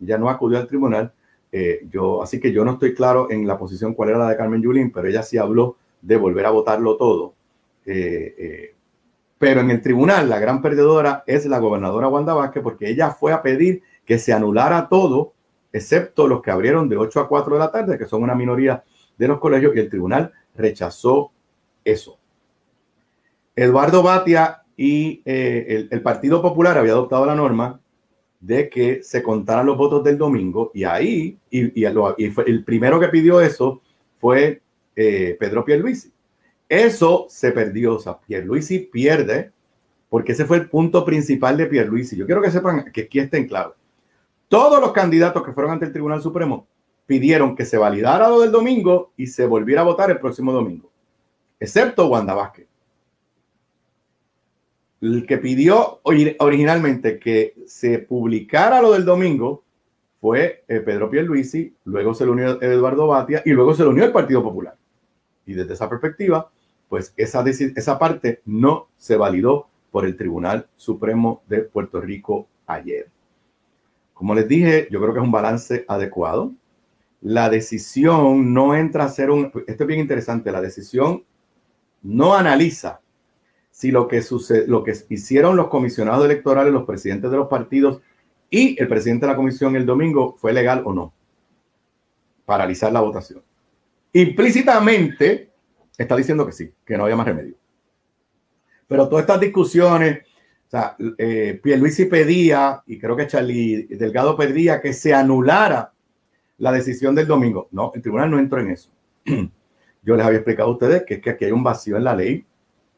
Ya no acudió al tribunal. yo, así que yo no estoy claro en la posición cuál era la de Carmen Yulín, pero ella sí habló de volver a votarlo todo. Pero en el tribunal la gran perdedora es la gobernadora Wanda Vázquez porque ella fue a pedir que se anulara todo, excepto los que abrieron de 8 a 4 de la tarde, que son una minoría de los colegios, y el tribunal rechazó eso. Eduardo Batia y eh, el, Partido Popular había adoptado la norma de que se contaran los votos del domingo y ahí, y, el primero que pidió eso fue Pedro Pierluisi. Eso se perdió. O sea, Pierluisi pierde porque ese fue el punto principal de Pierluisi. Yo quiero que sepan que aquí estén claros. Todos los candidatos que fueron ante el Tribunal Supremo pidieron que se validara lo del domingo y se volviera a votar el próximo domingo, excepto Wanda Vázquez. El que pidió originalmente que se publicara lo del domingo fue eh, Pedro Pierluisi, luego se le unió Eduardo Batia y luego se le unió el Partido Popular. Y desde esa perspectiva, pues esa, esa parte no se validó por el Tribunal Supremo de Puerto Rico ayer. Como les dije, yo creo que es un balance adecuado. La decisión no entra a ser un... Esto es bien interesante. La decisión no analiza si lo que, sucede, lo que hicieron los comisionados electorales, los presidentes de los partidos y el presidente de la comisión el domingo fue legal o no. Paralizar la votación. Implícitamente, está diciendo que sí, que no había más remedio. Pero todas estas discusiones O sea, eh, pedía, y creo que Charlie Delgado pedía que se anulara la decisión del domingo. No, el tribunal no entró en eso. [clears throat] Yo les había explicado a ustedes que, que aquí hay un vacío en la ley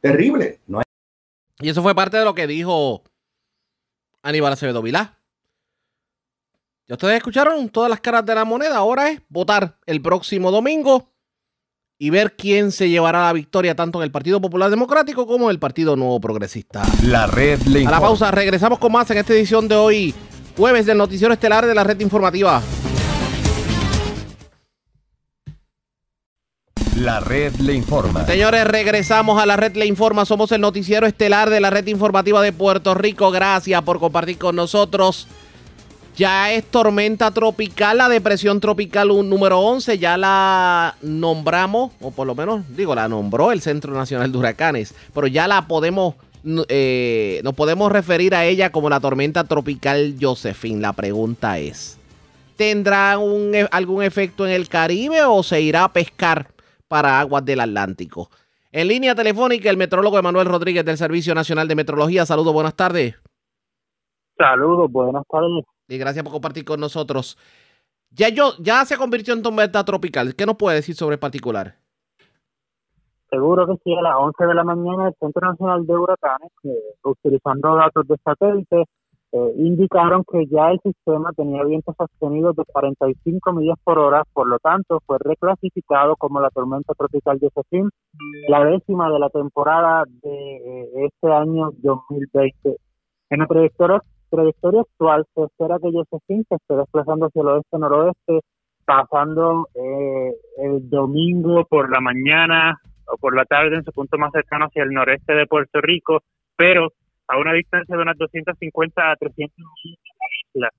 terrible. No hay... Y eso fue parte de lo que dijo Aníbal Acevedo Vilá. Ya ustedes escucharon todas las caras de la moneda. Ahora es votar el próximo domingo y ver quién se llevará la victoria tanto en el Partido Popular Democrático como en el Partido Nuevo Progresista. La red le A la pausa, regresamos con más en esta edición de hoy, jueves del Noticiero Estelar de la Red Informativa. La red le informa. Señores, regresamos a la red le informa. Somos el noticiero estelar de la red informativa de Puerto Rico. Gracias por compartir con nosotros. Ya es tormenta tropical, la depresión tropical número 11, ya la nombramos, o por lo menos, digo, la nombró el Centro Nacional de Huracanes, pero ya la podemos, eh, nos podemos referir a ella como la tormenta tropical Josephine. La pregunta es, ¿tendrá e, algún efecto en el Caribe o se irá a pescar para aguas del Atlántico? En línea telefónica, el metrólogo Emanuel Rodríguez del Servicio Nacional de Metrología. Saludos, buenas tardes. Saludos, buenas tardes y gracias por compartir con nosotros. Ya, yo, ya se convirtió en tormenta tropical. ¿Qué nos puede decir sobre el particular? Seguro que sí, a las 11 de la mañana el Centro Nacional de Huracanes, utilizando datos de satélite, eh, indicaron que ya el sistema tenía vientos sostenidos de 45 millas por hora, por lo tanto fue reclasificado como la tormenta tropical de Josephine, la décima de la temporada de eh, este año 2020. En proyector trayectoria actual se espera que Josephine se esté desplazando hacia el oeste-noroeste, pasando eh, el domingo por la mañana o por la tarde en su punto más cercano hacia el noreste de Puerto Rico, pero a una distancia de unas 250 a 300 millas de la isla.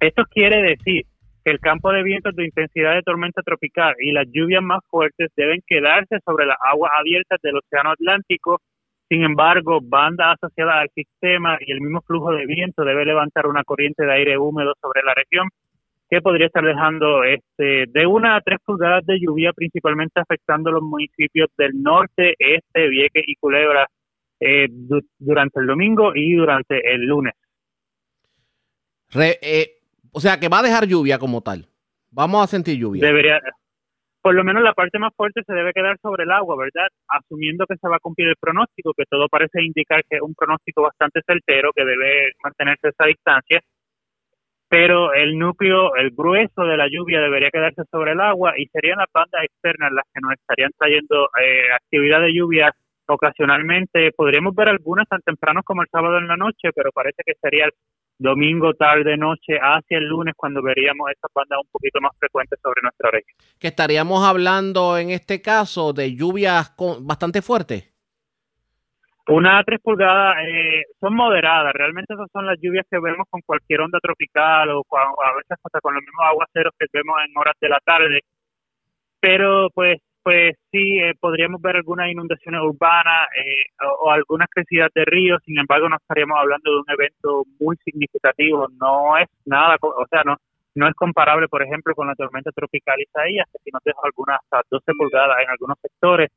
Esto quiere decir que el campo de vientos de intensidad de tormenta tropical y las lluvias más fuertes deben quedarse sobre las aguas abiertas del Océano Atlántico sin embargo, banda asociada al sistema y el mismo flujo de viento debe levantar una corriente de aire húmedo sobre la región que podría estar dejando este de una a tres pulgadas de lluvia, principalmente afectando los municipios del norte, este, Vieques y Culebra eh, durante el domingo y durante el lunes. Eh, o sea, que va a dejar lluvia como tal. Vamos a sentir lluvia. Debería, por lo menos la parte más fuerte se debe quedar sobre el agua, ¿verdad? Asumiendo que se va a cumplir el pronóstico, que todo parece indicar que es un pronóstico bastante certero, que debe mantenerse esa distancia, pero el núcleo, el grueso de la lluvia debería quedarse sobre el agua y serían las bandas externas las que nos estarían trayendo eh, actividad de lluvia ocasionalmente. Podríamos ver algunas tan tempranos como el sábado en la noche, pero parece que sería el domingo, tarde, noche, hacia el lunes, cuando veríamos estas bandas un poquito más frecuentes sobre nuestra región. Que estaríamos hablando en este caso de lluvias bastante fuertes. Una a tres pulgadas eh, son moderadas, realmente esas son las lluvias que vemos con cualquier onda tropical o a veces hasta con los mismos aguaceros que vemos en horas de la tarde. Pero pues pues sí, eh, podríamos ver algunas inundaciones urbanas eh, o, algunas crecidas de ríos, sin embargo no estaríamos hablando de un evento muy significativo, no es nada, o sea, no no es comparable, por ejemplo, con la tormenta tropical Isaías, que nos deja algunas hasta 12 pulgadas en algunos sectores,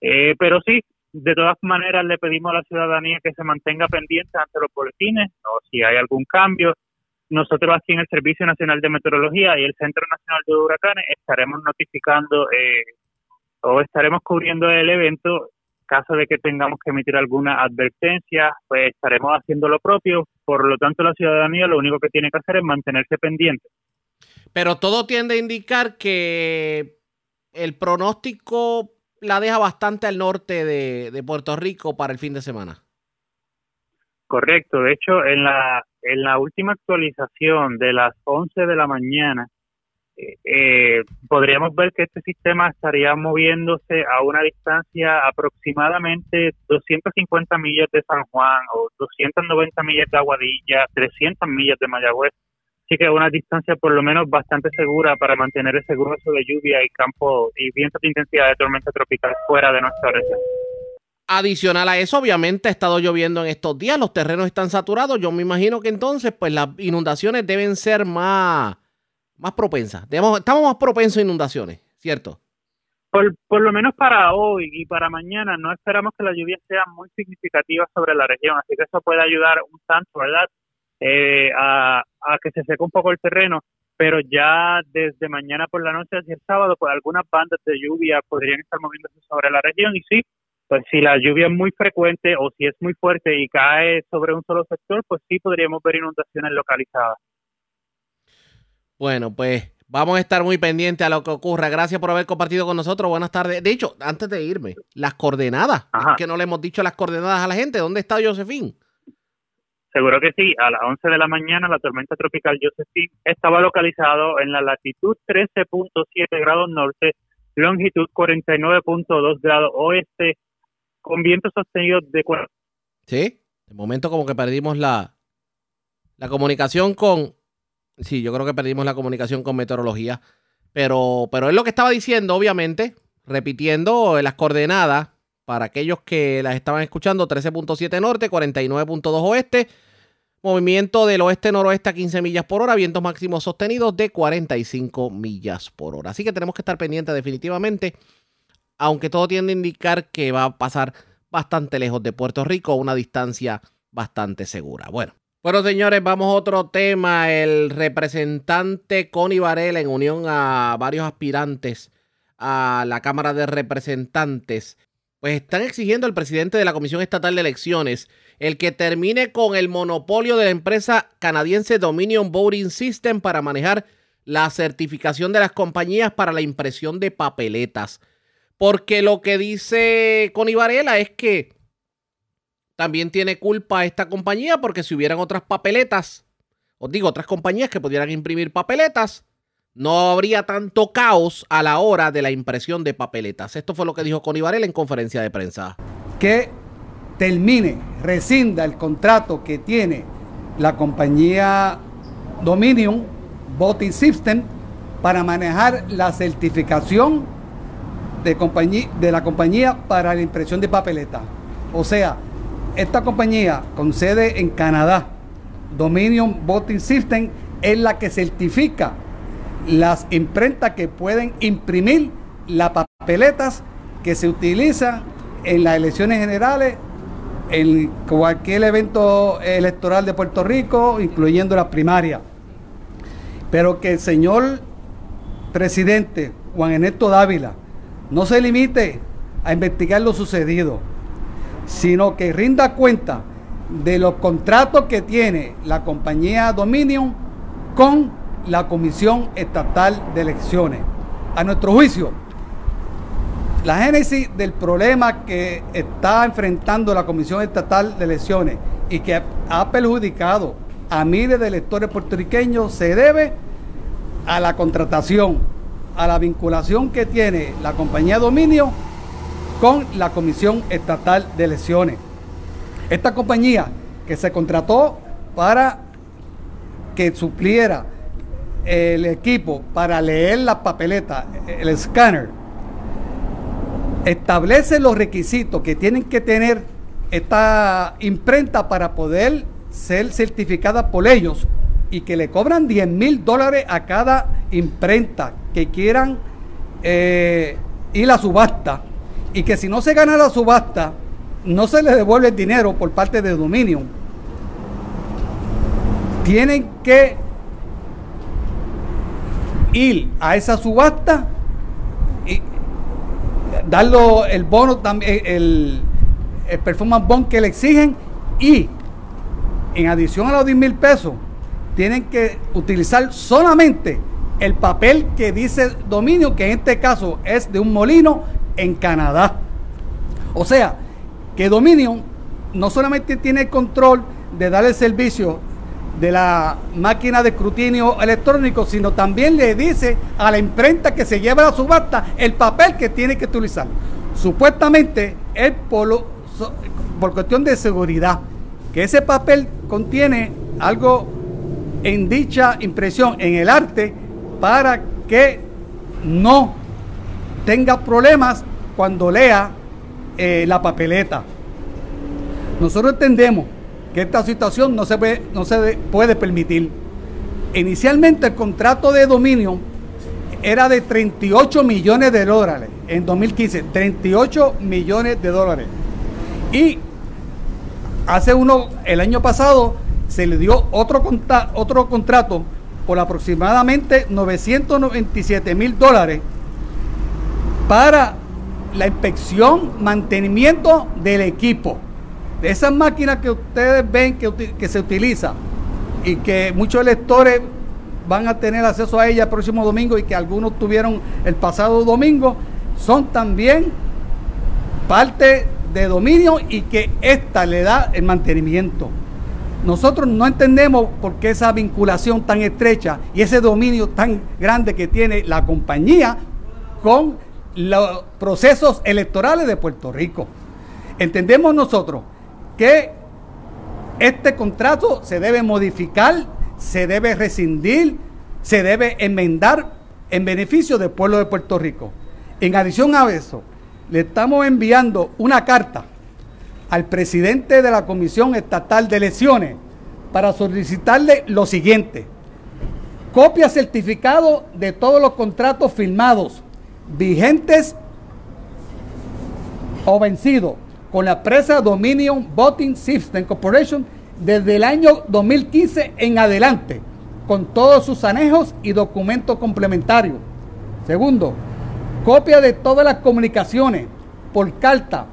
eh, pero sí, de todas maneras le pedimos a la ciudadanía que se mantenga pendiente ante los boletines o si hay algún cambio, nosotros aquí en el Servicio Nacional de Meteorología y el Centro Nacional de Huracanes estaremos notificando eh, o estaremos cubriendo el evento. Caso de que tengamos que emitir alguna advertencia, pues estaremos haciendo lo propio. Por lo tanto, la ciudadanía lo único que tiene que hacer es mantenerse pendiente. Pero todo tiende a indicar que el pronóstico la deja bastante al norte de, de Puerto Rico para el fin de semana. Correcto. De hecho, en la, en la última actualización de las 11 de la mañana, eh, podríamos ver que este sistema estaría moviéndose a una distancia aproximadamente 250 millas de San Juan o 290 millas de Aguadilla, 300 millas de Mayagüez. Así que una distancia por lo menos bastante segura para mantener ese grueso de lluvia y campo y vientos de intensidad de tormenta tropical fuera de nuestra región. Adicional a eso, obviamente ha estado lloviendo en estos días, los terrenos están saturados. Yo me imagino que entonces, pues las inundaciones deben ser más, más propensa. estamos más propensos a inundaciones, ¿cierto? por, por lo menos para hoy y para mañana no esperamos que la lluvia sea muy significativa sobre la región, así que eso puede ayudar un tanto, ¿verdad? Eh, a, a que se seque un poco el terreno, pero ya desde mañana por la noche hacia el sábado, pues algunas bandas de lluvia podrían estar moviéndose sobre la región y sí, pues si la lluvia es muy frecuente o si es muy fuerte y cae sobre un solo sector, pues sí podríamos ver inundaciones localizadas. Bueno, pues vamos a estar muy pendientes a lo que ocurra. Gracias por haber compartido con nosotros. Buenas tardes. De hecho, antes de irme, las coordenadas. Es que no le hemos dicho las coordenadas a la gente. ¿Dónde está Josephine? Seguro que sí. A las 11 de la mañana, la tormenta tropical Josephine estaba localizado en la latitud 13.7 grados norte, longitud 49.2 grados oeste, con vientos sostenidos de... Sí, de momento como que perdimos la, la comunicación con... Sí, yo creo que perdimos la comunicación con meteorología, pero, pero es lo que estaba diciendo, obviamente, repitiendo las coordenadas para aquellos que las estaban escuchando, 13.7 norte, 49.2 oeste, movimiento del oeste-noroeste a 15 millas por hora, vientos máximos sostenidos de 45 millas por hora. Así que tenemos que estar pendientes definitivamente aunque todo tiende a indicar que va a pasar bastante lejos de Puerto Rico, una distancia bastante segura. Bueno. Bueno, señores, vamos a otro tema. El representante Connie Varela, en unión a varios aspirantes a la Cámara de Representantes, pues están exigiendo al presidente de la Comisión Estatal de Elecciones el que termine con el monopolio de la empresa canadiense Dominion Voting System para manejar la certificación de las compañías para la impresión de papeletas. Porque lo que dice Connie Varela es que también tiene culpa esta compañía porque si hubieran otras papeletas, os digo, otras compañías que pudieran imprimir papeletas, no habría tanto caos a la hora de la impresión de papeletas. Esto fue lo que dijo Connie Varela en conferencia de prensa. Que termine, rescinda el contrato que tiene la compañía Dominion Voting System para manejar la certificación de, de la compañía para la impresión de papeleta. O sea, esta compañía con sede en Canadá, Dominion Voting System, es la que certifica las imprentas que pueden imprimir las papeletas que se utilizan en las elecciones generales, en cualquier evento electoral de Puerto Rico, incluyendo la primaria. Pero que el señor presidente Juan Ernesto Dávila, no se limite a investigar lo sucedido, sino que rinda cuenta de los contratos que tiene la compañía Dominion con la Comisión Estatal de Elecciones. A nuestro juicio, la génesis del problema que está enfrentando la Comisión Estatal de Elecciones y que ha perjudicado a miles de electores puertorriqueños se debe a la contratación a la vinculación que tiene la compañía Dominio con la Comisión Estatal de Elecciones. Esta compañía que se contrató para que supliera el equipo para leer la papeleta, el escáner, establece los requisitos que tienen que tener esta imprenta para poder ser certificada por ellos y que le cobran 10 mil dólares a cada imprenta que quieran eh, ir a subasta y que si no se gana la subasta no se le devuelve el dinero por parte de Dominion. Tienen que ir a esa subasta y darle el bono también, el, el performance bond que le exigen y en adición a los 10 mil pesos tienen que utilizar solamente el papel que dice dominio, que en este caso es de un molino en Canadá. O sea, que dominio no solamente tiene el control de dar el servicio de la máquina de escrutinio electrónico, sino también le dice a la imprenta que se lleva la subasta el papel que tiene que utilizar. Supuestamente es por cuestión de seguridad, que ese papel contiene algo en dicha impresión en el arte para que no tenga problemas cuando lea eh, la papeleta. Nosotros entendemos que esta situación no se, puede, no se puede permitir. Inicialmente el contrato de dominio era de 38 millones de dólares en 2015, 38 millones de dólares. Y hace uno, el año pasado, se le dio otro, otro contrato por aproximadamente 997 mil dólares para la inspección, mantenimiento del equipo. De esas máquinas que ustedes ven que, se utiliza y que muchos electores van a tener acceso a ella el próximo domingo y que algunos tuvieron el pasado domingo, son también parte de dominio y que esta le da el mantenimiento. Nosotros no entendemos por qué esa vinculación tan estrecha y ese dominio tan grande que tiene la compañía con los procesos electorales de Puerto Rico. Entendemos nosotros que este contrato se debe modificar, se debe rescindir, se debe enmendar en beneficio del pueblo de Puerto Rico. En adición a eso, le estamos enviando una carta al presidente de la Comisión Estatal de Elecciones para solicitarle lo siguiente. Copia certificado de todos los contratos firmados, vigentes o vencidos con la empresa Dominion Voting System Corporation desde el año 2015 en adelante, con todos sus anejos y documentos complementarios. Segundo, copia de todas las comunicaciones por carta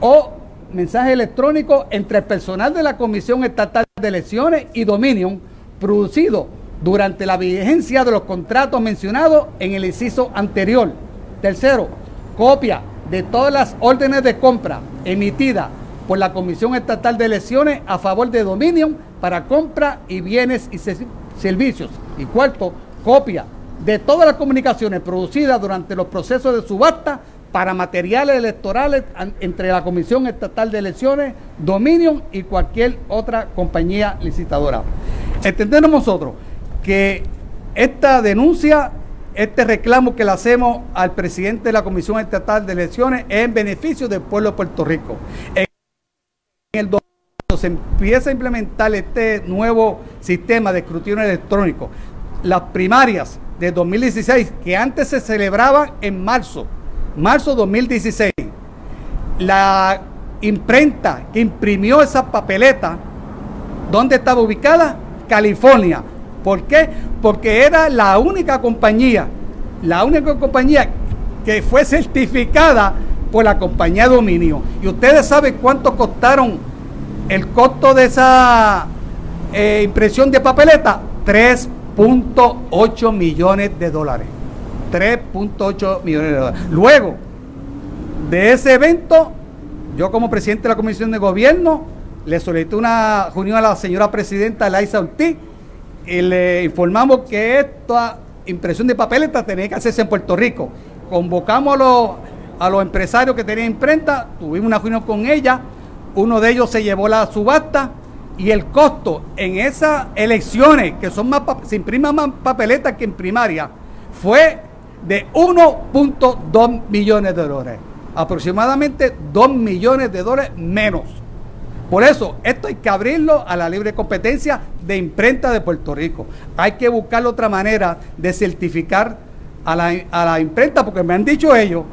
o mensaje electrónico entre el personal de la Comisión Estatal de Elecciones y Dominion producido durante la vigencia de los contratos mencionados en el inciso anterior. Tercero, copia de todas las órdenes de compra emitidas por la Comisión Estatal de Elecciones a favor de Dominion para compra y bienes y servicios. Y cuarto, copia de todas las comunicaciones producidas durante los procesos de subasta para materiales electorales entre la Comisión Estatal de Elecciones, Dominion y cualquier otra compañía licitadora. Entendemos nosotros que esta denuncia, este reclamo que le hacemos al presidente de la Comisión Estatal de Elecciones es en beneficio del pueblo de Puerto Rico. En el se empieza a implementar este nuevo sistema de escrutinio electrónico, las primarias de 2016, que antes se celebraban en marzo, marzo 2016, la imprenta que imprimió esa papeleta, ¿dónde estaba ubicada? California. ¿Por qué? Porque era la única compañía, la única compañía que fue certificada por la compañía Dominio. Y ustedes saben cuánto costaron el costo de esa eh, impresión de papeleta, 3 3.8 millones de dólares. 3.8 millones de dólares. Luego de ese evento, yo como presidente de la Comisión de Gobierno le solicité una reunión a la señora presidenta Laisa Ortiz y le informamos que esta impresión de papeletas tenía que hacerse en Puerto Rico. Convocamos a los, a los empresarios que tenían imprenta, tuvimos una reunión con ella, uno de ellos se llevó la subasta y el costo en esas elecciones, que son más, se impriman más papeletas que en primaria, fue de 1.2 millones de dólares. Aproximadamente 2 millones de dólares menos. Por eso, esto hay que abrirlo a la libre competencia de imprenta de Puerto Rico. Hay que buscar otra manera de certificar a la, a la imprenta, porque me han dicho ellos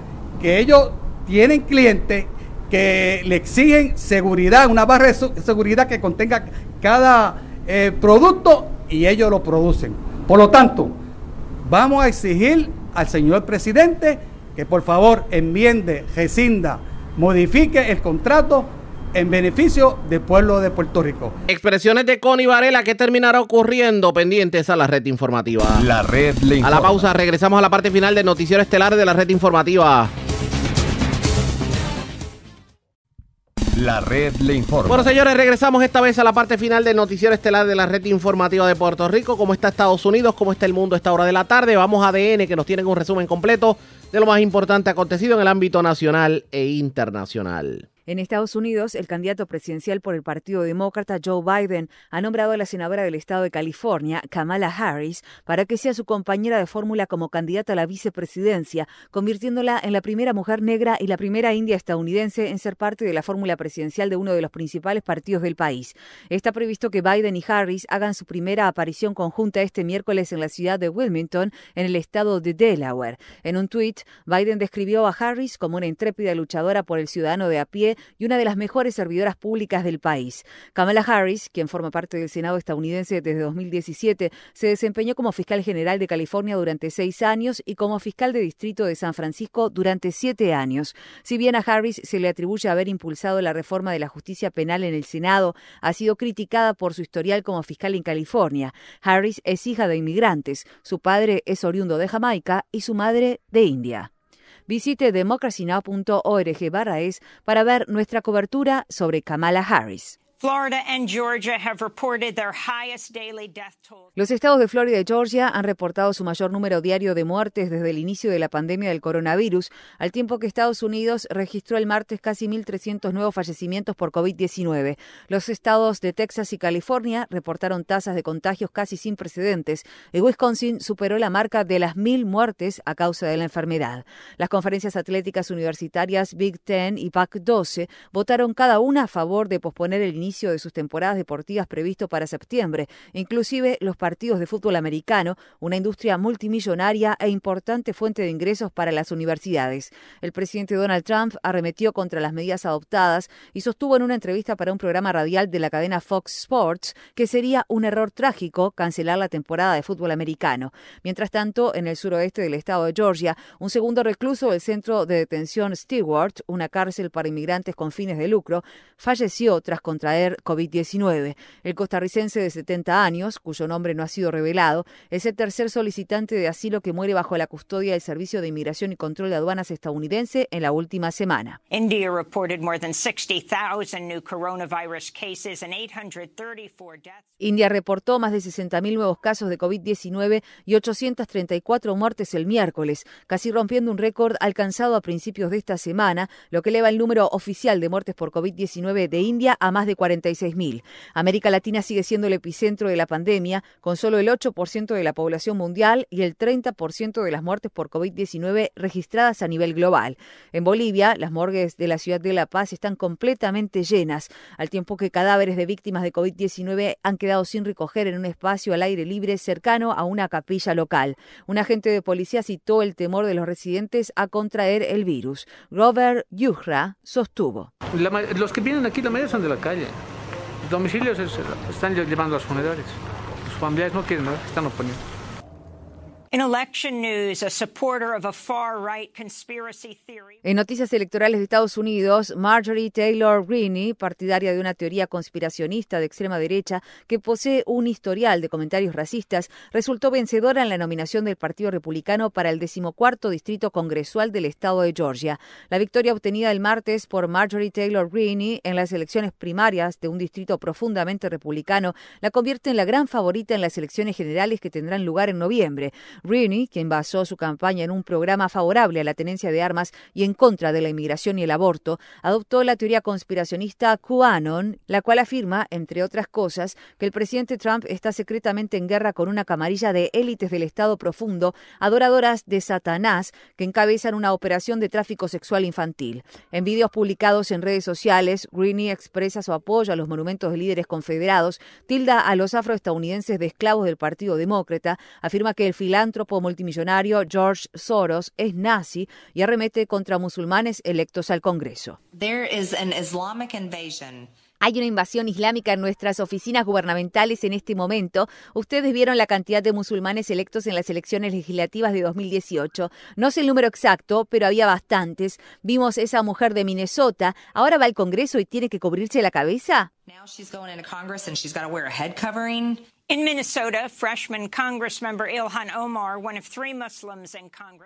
que ellos tienen clientes que le exigen seguridad, una barra de seguridad que contenga cada eh, producto y ellos lo producen. Por lo tanto, vamos a exigir al señor presidente que por favor enmiende, rescinda, modifique el contrato en beneficio del pueblo de Puerto Rico. Expresiones de Connie Varela, ¿qué terminará ocurriendo? Pendientes a la red informativa. La red le A la pausa, regresamos a la parte final del noticiero estelar de la red informativa. La red le informa. Bueno, señores, regresamos esta vez a la parte final del noticiero estelar de la red informativa de Puerto Rico. ¿Cómo está Estados Unidos? ¿Cómo está el mundo a esta hora de la tarde? Vamos a ADN, que nos tienen un resumen completo de lo más importante acontecido en el ámbito nacional e internacional. En Estados Unidos, el candidato presidencial por el Partido Demócrata, Joe Biden, ha nombrado a la senadora del estado de California, Kamala Harris, para que sea su compañera de fórmula como candidata a la vicepresidencia, convirtiéndola en la primera mujer negra y la primera india estadounidense en ser parte de la fórmula presidencial de uno de los principales partidos del país. Está previsto que Biden y Harris hagan su primera aparición conjunta este miércoles en la ciudad de Wilmington, en el estado de Delaware. En un tuit, Biden describió a Harris como una intrépida luchadora por el ciudadano de a pie y una de las mejores servidoras públicas del país. Kamala Harris, quien forma parte del Senado estadounidense desde 2017, se desempeñó como fiscal general de California durante seis años y como fiscal de distrito de San Francisco durante siete años. Si bien a Harris se le atribuye haber impulsado la reforma de la justicia penal en el Senado, ha sido criticada por su historial como fiscal en California. Harris es hija de inmigrantes. Su padre es oriundo de Jamaica y su madre de India. Visite democracynow.org barra es para ver nuestra cobertura sobre Kamala Harris. Los estados de Florida y Georgia han reportado su mayor número diario de muertes desde el inicio de la pandemia del coronavirus, al tiempo que Estados Unidos registró el martes casi 1.300 nuevos fallecimientos por COVID-19. Los estados de Texas y California reportaron tasas de contagios casi sin precedentes y Wisconsin superó la marca de las mil muertes a causa de la enfermedad. Las conferencias atléticas universitarias Big Ten y PAC-12 votaron cada una a favor de posponer el inicio inicio de sus temporadas deportivas previsto para septiembre, inclusive los partidos de fútbol americano, una industria multimillonaria e importante fuente de ingresos para las universidades. El presidente Donald Trump arremetió contra las medidas adoptadas y sostuvo en una entrevista para un programa radial de la cadena Fox Sports que sería un error trágico cancelar la temporada de fútbol americano. Mientras tanto, en el suroeste del estado de Georgia, un segundo recluso del centro de detención Stewart, una cárcel para inmigrantes con fines de lucro, falleció tras contraer COVID-19. El costarricense de 70 años, cuyo nombre no ha sido revelado, es el tercer solicitante de asilo que muere bajo la custodia del Servicio de Inmigración y Control de Aduanas estadounidense en la última semana. India reportó más de 60.000 nuevos casos de COVID-19 y 834 muertes el miércoles, casi rompiendo un récord alcanzado a principios de esta semana, lo que eleva el número oficial de muertes por COVID-19 de India a más de 46.000. América Latina sigue siendo el epicentro de la pandemia, con solo el 8% de la población mundial y el 30% de las muertes por COVID-19 registradas a nivel global. En Bolivia, las morgues de la ciudad de La Paz están completamente llenas, al tiempo que cadáveres de víctimas de COVID-19 han quedado sin recoger en un espacio al aire libre cercano a una capilla local. Un agente de policía citó el temor de los residentes a contraer el virus. Robert Yuhra sostuvo. los que vienen aquí, la mayoría son de la calle domicilios están llevando a los funerales. Los familiares no quieren, están oponiendo. En noticias electorales de Estados Unidos, Marjorie Taylor Greene, partidaria de una teoría conspiracionista de extrema derecha que posee un historial de comentarios racistas, resultó vencedora en la nominación del Partido Republicano para el decimocuarto distrito congresual del estado de Georgia. La victoria obtenida el martes por Marjorie Taylor Greene en las elecciones primarias de un distrito profundamente republicano la convierte en la gran favorita en las elecciones generales que tendrán lugar en noviembre. Rooney, quien basó su campaña en un programa favorable a la tenencia de armas y en contra de la inmigración y el aborto, adoptó la teoría conspiracionista QAnon, la cual afirma, entre otras cosas, que el presidente Trump está secretamente en guerra con una camarilla de élites del Estado profundo, adoradoras de Satanás, que encabezan una operación de tráfico sexual infantil. En vídeos publicados en redes sociales, Greene expresa su apoyo a los monumentos de líderes confederados, tilda a los afroestadounidenses de esclavos del Partido Demócrata, afirma que el filántropo multimillonario George Soros es nazi y arremete contra musulmanes electos al Congreso. Hay una invasión islámica en nuestras oficinas gubernamentales en este momento. Ustedes vieron la cantidad de musulmanes electos en las elecciones legislativas de 2018. No sé el número exacto, pero había bastantes. Vimos esa mujer de Minnesota. Ahora va al Congreso y tiene que cubrirse la cabeza.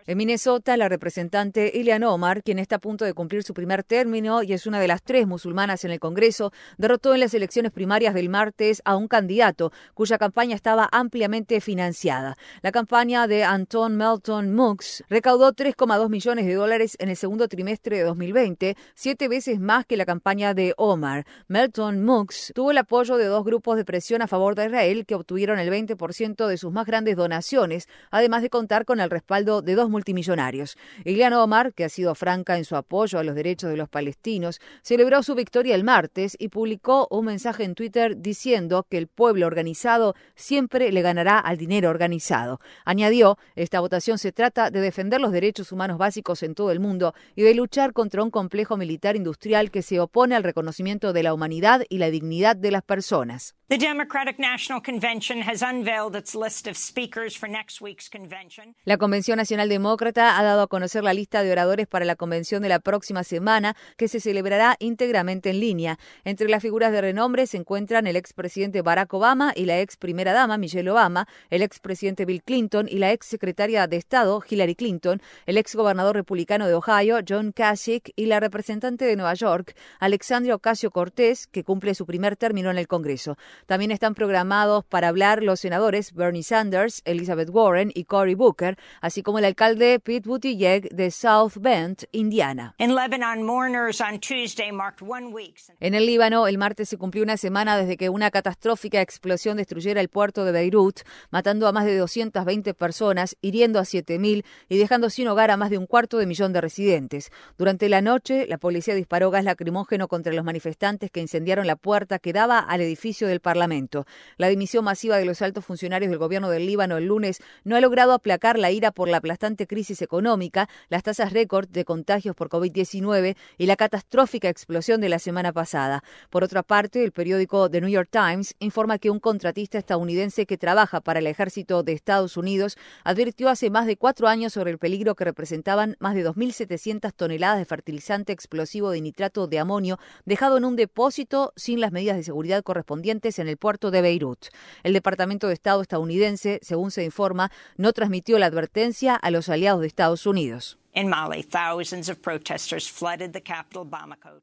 En Minnesota, la representante Ilhan Omar, quien está a punto de cumplir su primer término y es una de las tres musulmanas en el Congreso, derrotó en las elecciones primarias del martes a un candidato cuya campaña estaba ampliamente financiada. La campaña de Anton Melton Mooks recaudó 3,2 millones de dólares en el segundo trimestre de 2020, siete veces más que la campaña de Omar. Melton Mooks tuvo el apoyo de dos grupos de presión a favor de Israel que obtuvieron el 20% de sus más grandes donaciones, además de contar con el respaldo de dos multimillonarios. Ilian Omar, que ha sido franca en su apoyo a los derechos de los palestinos, celebró su victoria el martes y publicó un mensaje en Twitter diciendo que el pueblo organizado siempre le ganará al dinero organizado. Añadió, esta votación se trata de defender los derechos humanos básicos en todo el mundo y de luchar contra un complejo militar industrial que se opone al reconocimiento de la humanidad y la dignidad de las personas. The Democratic National Convention La Convención Nacional Demócrata ha dado a conocer la lista de oradores para la convención de la próxima semana, que se celebrará íntegramente en línea. Entre las figuras de renombre se encuentran el expresidente Barack Obama y la ex primera dama Michelle Obama, el expresidente Bill Clinton y la ex secretaria de Estado Hillary Clinton, el ex gobernador republicano de Ohio John Kasich y la representante de Nueva York Alexandria Ocasio Cortés, que cumple su primer término en el Congreso. También están programados para hablar los senadores Bernie Sanders, Elizabeth Warren y Cory Booker, así como el alcalde Pete Buttigieg de South Bend, Indiana. En el Líbano, el martes se cumplió una semana desde que una catastrófica explosión destruyera el puerto de Beirut, matando a más de 220 personas, hiriendo a 7.000 y dejando sin hogar a más de un cuarto de millón de residentes. Durante la noche, la policía disparó gas lacrimógeno contra los manifestantes que incendiaron la puerta que daba al edificio del Parlamento. La dimisión masiva de los altos funcionarios del gobierno del Líbano el lunes no ha logrado aplacar la ira por la aplastante crisis económica, las tasas récord de contagios por COVID-19 y la catastrófica explosión de la semana pasada. Por otra parte, el periódico The New York Times informa que un contratista estadounidense que trabaja para el ejército de Estados Unidos advirtió hace más de cuatro años sobre el peligro que representaban más de 2.700 toneladas de fertilizante explosivo de nitrato de amonio dejado en un depósito sin las medidas de seguridad correspondientes en el puerto de Beirut. El Departamento de Estado estadounidense, según se informa, no transmitió la advertencia a los aliados de Estados Unidos.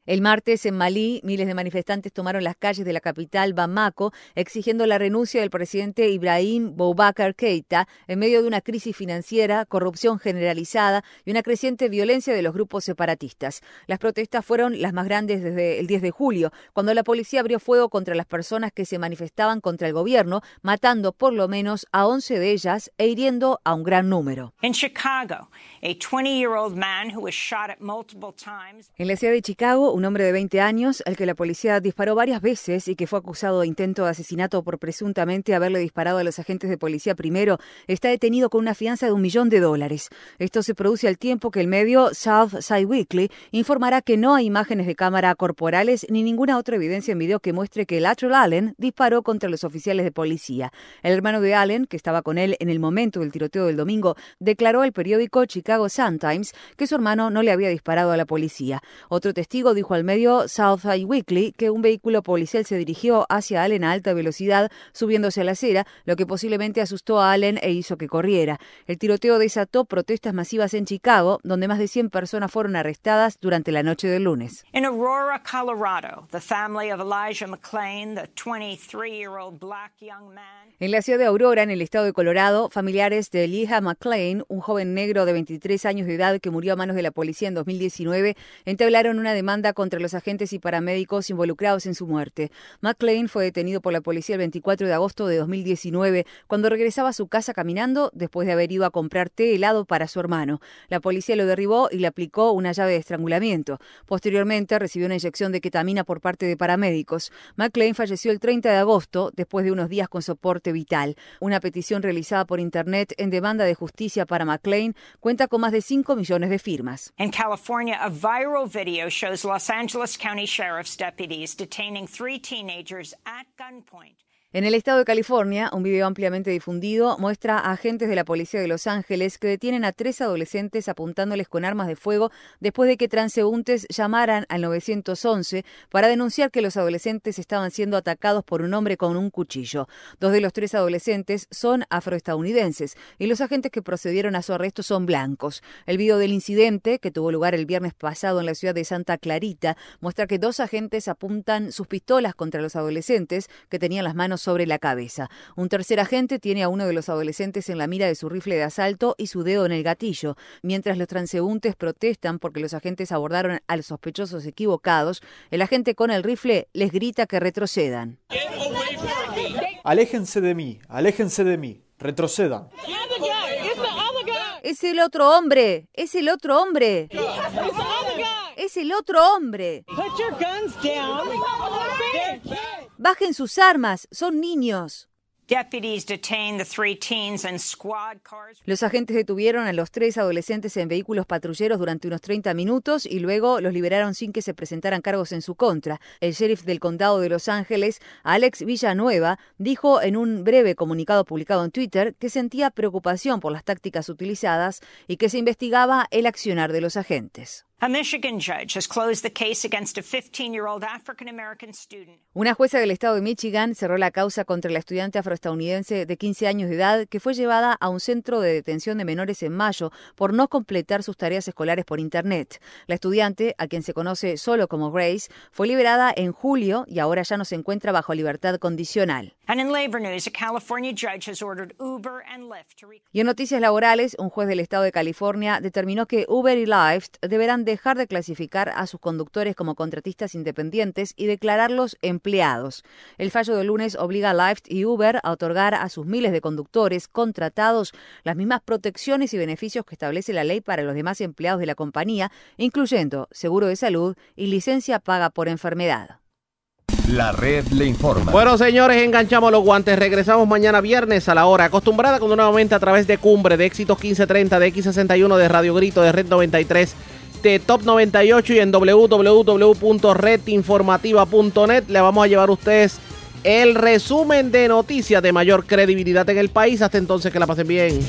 El martes en Malí, miles de manifestantes tomaron las calles de la capital Bamako exigiendo la renuncia del presidente Ibrahim Boubacar Keita en medio de una crisis financiera, corrupción generalizada y una creciente violencia de los grupos separatistas. Las protestas fueron las más grandes desde el 10 de julio, cuando la policía abrió fuego contra las personas que se manifestaban contra el gobierno, matando por lo menos a 11 de ellas e hiriendo a un gran número. En Chicago, a 20 en la ciudad de Chicago, un hombre de 20 años, al que la policía disparó varias veces y que fue acusado de intento de asesinato por presuntamente haberle disparado a los agentes de policía primero, está detenido con una fianza de un millón de dólares. Esto se produce al tiempo que el medio South Side Weekly informará que no hay imágenes de cámara corporales ni ninguna otra evidencia en video que muestre que Latrell Allen disparó contra los oficiales de policía. El hermano de Allen, que estaba con él en el momento del tiroteo del domingo, declaró al periódico Chicago Sun Times que su hermano no le había disparado a la policía. Otro testigo dijo al medio Southside Weekly que un vehículo policial se dirigió hacia Allen a alta velocidad, subiéndose a la acera, lo que posiblemente asustó a Allen e hizo que corriera. El tiroteo desató protestas masivas en Chicago, donde más de 100 personas fueron arrestadas durante la noche del lunes. En Aurora, Colorado, the family of Elijah McClain, the 23-year-old black young man. En la ciudad de Aurora, en el estado de Colorado, familiares de Elijah McClain, un joven negro de 23 años de edad que murió a manos de la policía en 2019, entablaron una demanda contra los agentes y paramédicos involucrados en su muerte. McClain fue detenido por la policía el 24 de agosto de 2019 cuando regresaba a su casa caminando después de haber ido a comprar té helado para su hermano. La policía lo derribó y le aplicó una llave de estrangulamiento. Posteriormente recibió una inyección de ketamina por parte de paramédicos. McClain falleció el 30 de agosto después de unos días con soporte vital. Una petición realizada por Internet en demanda de justicia para McClain cuenta con más de 5 millones de firmas. In California, a viral video shows Los Angeles County Sheriff's deputies detaining three teenagers at gunpoint. En el estado de California, un video ampliamente difundido muestra a agentes de la policía de Los Ángeles que detienen a tres adolescentes apuntándoles con armas de fuego después de que transeúntes llamaran al 911 para denunciar que los adolescentes estaban siendo atacados por un hombre con un cuchillo. Dos de los tres adolescentes son afroestadounidenses y los agentes que procedieron a su arresto son blancos. El video del incidente, que tuvo lugar el viernes pasado en la ciudad de Santa Clarita, muestra que dos agentes apuntan sus pistolas contra los adolescentes que tenían las manos sobre la cabeza. Un tercer agente tiene a uno de los adolescentes en la mira de su rifle de asalto y su dedo en el gatillo, mientras los transeúntes protestan porque los agentes abordaron a los sospechosos equivocados. El agente con el rifle les grita que retrocedan. Aléjense de mí, aléjense de mí, retrocedan. Es el otro hombre, es el otro hombre. Es el otro hombre. Bajen sus armas, son niños. Los agentes detuvieron a los tres adolescentes en vehículos patrulleros durante unos 30 minutos y luego los liberaron sin que se presentaran cargos en su contra. El sheriff del condado de Los Ángeles, Alex Villanueva, dijo en un breve comunicado publicado en Twitter que sentía preocupación por las tácticas utilizadas y que se investigaba el accionar de los agentes. Una jueza del estado de Michigan cerró la causa contra la estudiante afroestadounidense de 15 años de edad que fue llevada a un centro de detención de menores en mayo por no completar sus tareas escolares por Internet. La estudiante, a quien se conoce solo como Grace, fue liberada en julio y ahora ya no se encuentra bajo libertad condicional. Y en noticias laborales, un juez del estado de California determinó que Uber y Lyft deberán dejar de clasificar a sus conductores como contratistas independientes y declararlos empleados. El fallo del lunes obliga a Lyft y Uber a otorgar a sus miles de conductores contratados las mismas protecciones y beneficios que establece la ley para los demás empleados de la compañía, incluyendo seguro de salud y licencia paga por enfermedad. La red le informa. Bueno, señores, enganchamos los guantes. Regresamos mañana viernes a la hora acostumbrada, cuando nuevamente a través de Cumbre, de Éxitos 1530, de X61, de Radio Grito, de Red 93 de Top 98 y en www.redinformativa.net le vamos a llevar a ustedes el resumen de noticias de mayor credibilidad en el país. Hasta entonces que la pasen bien.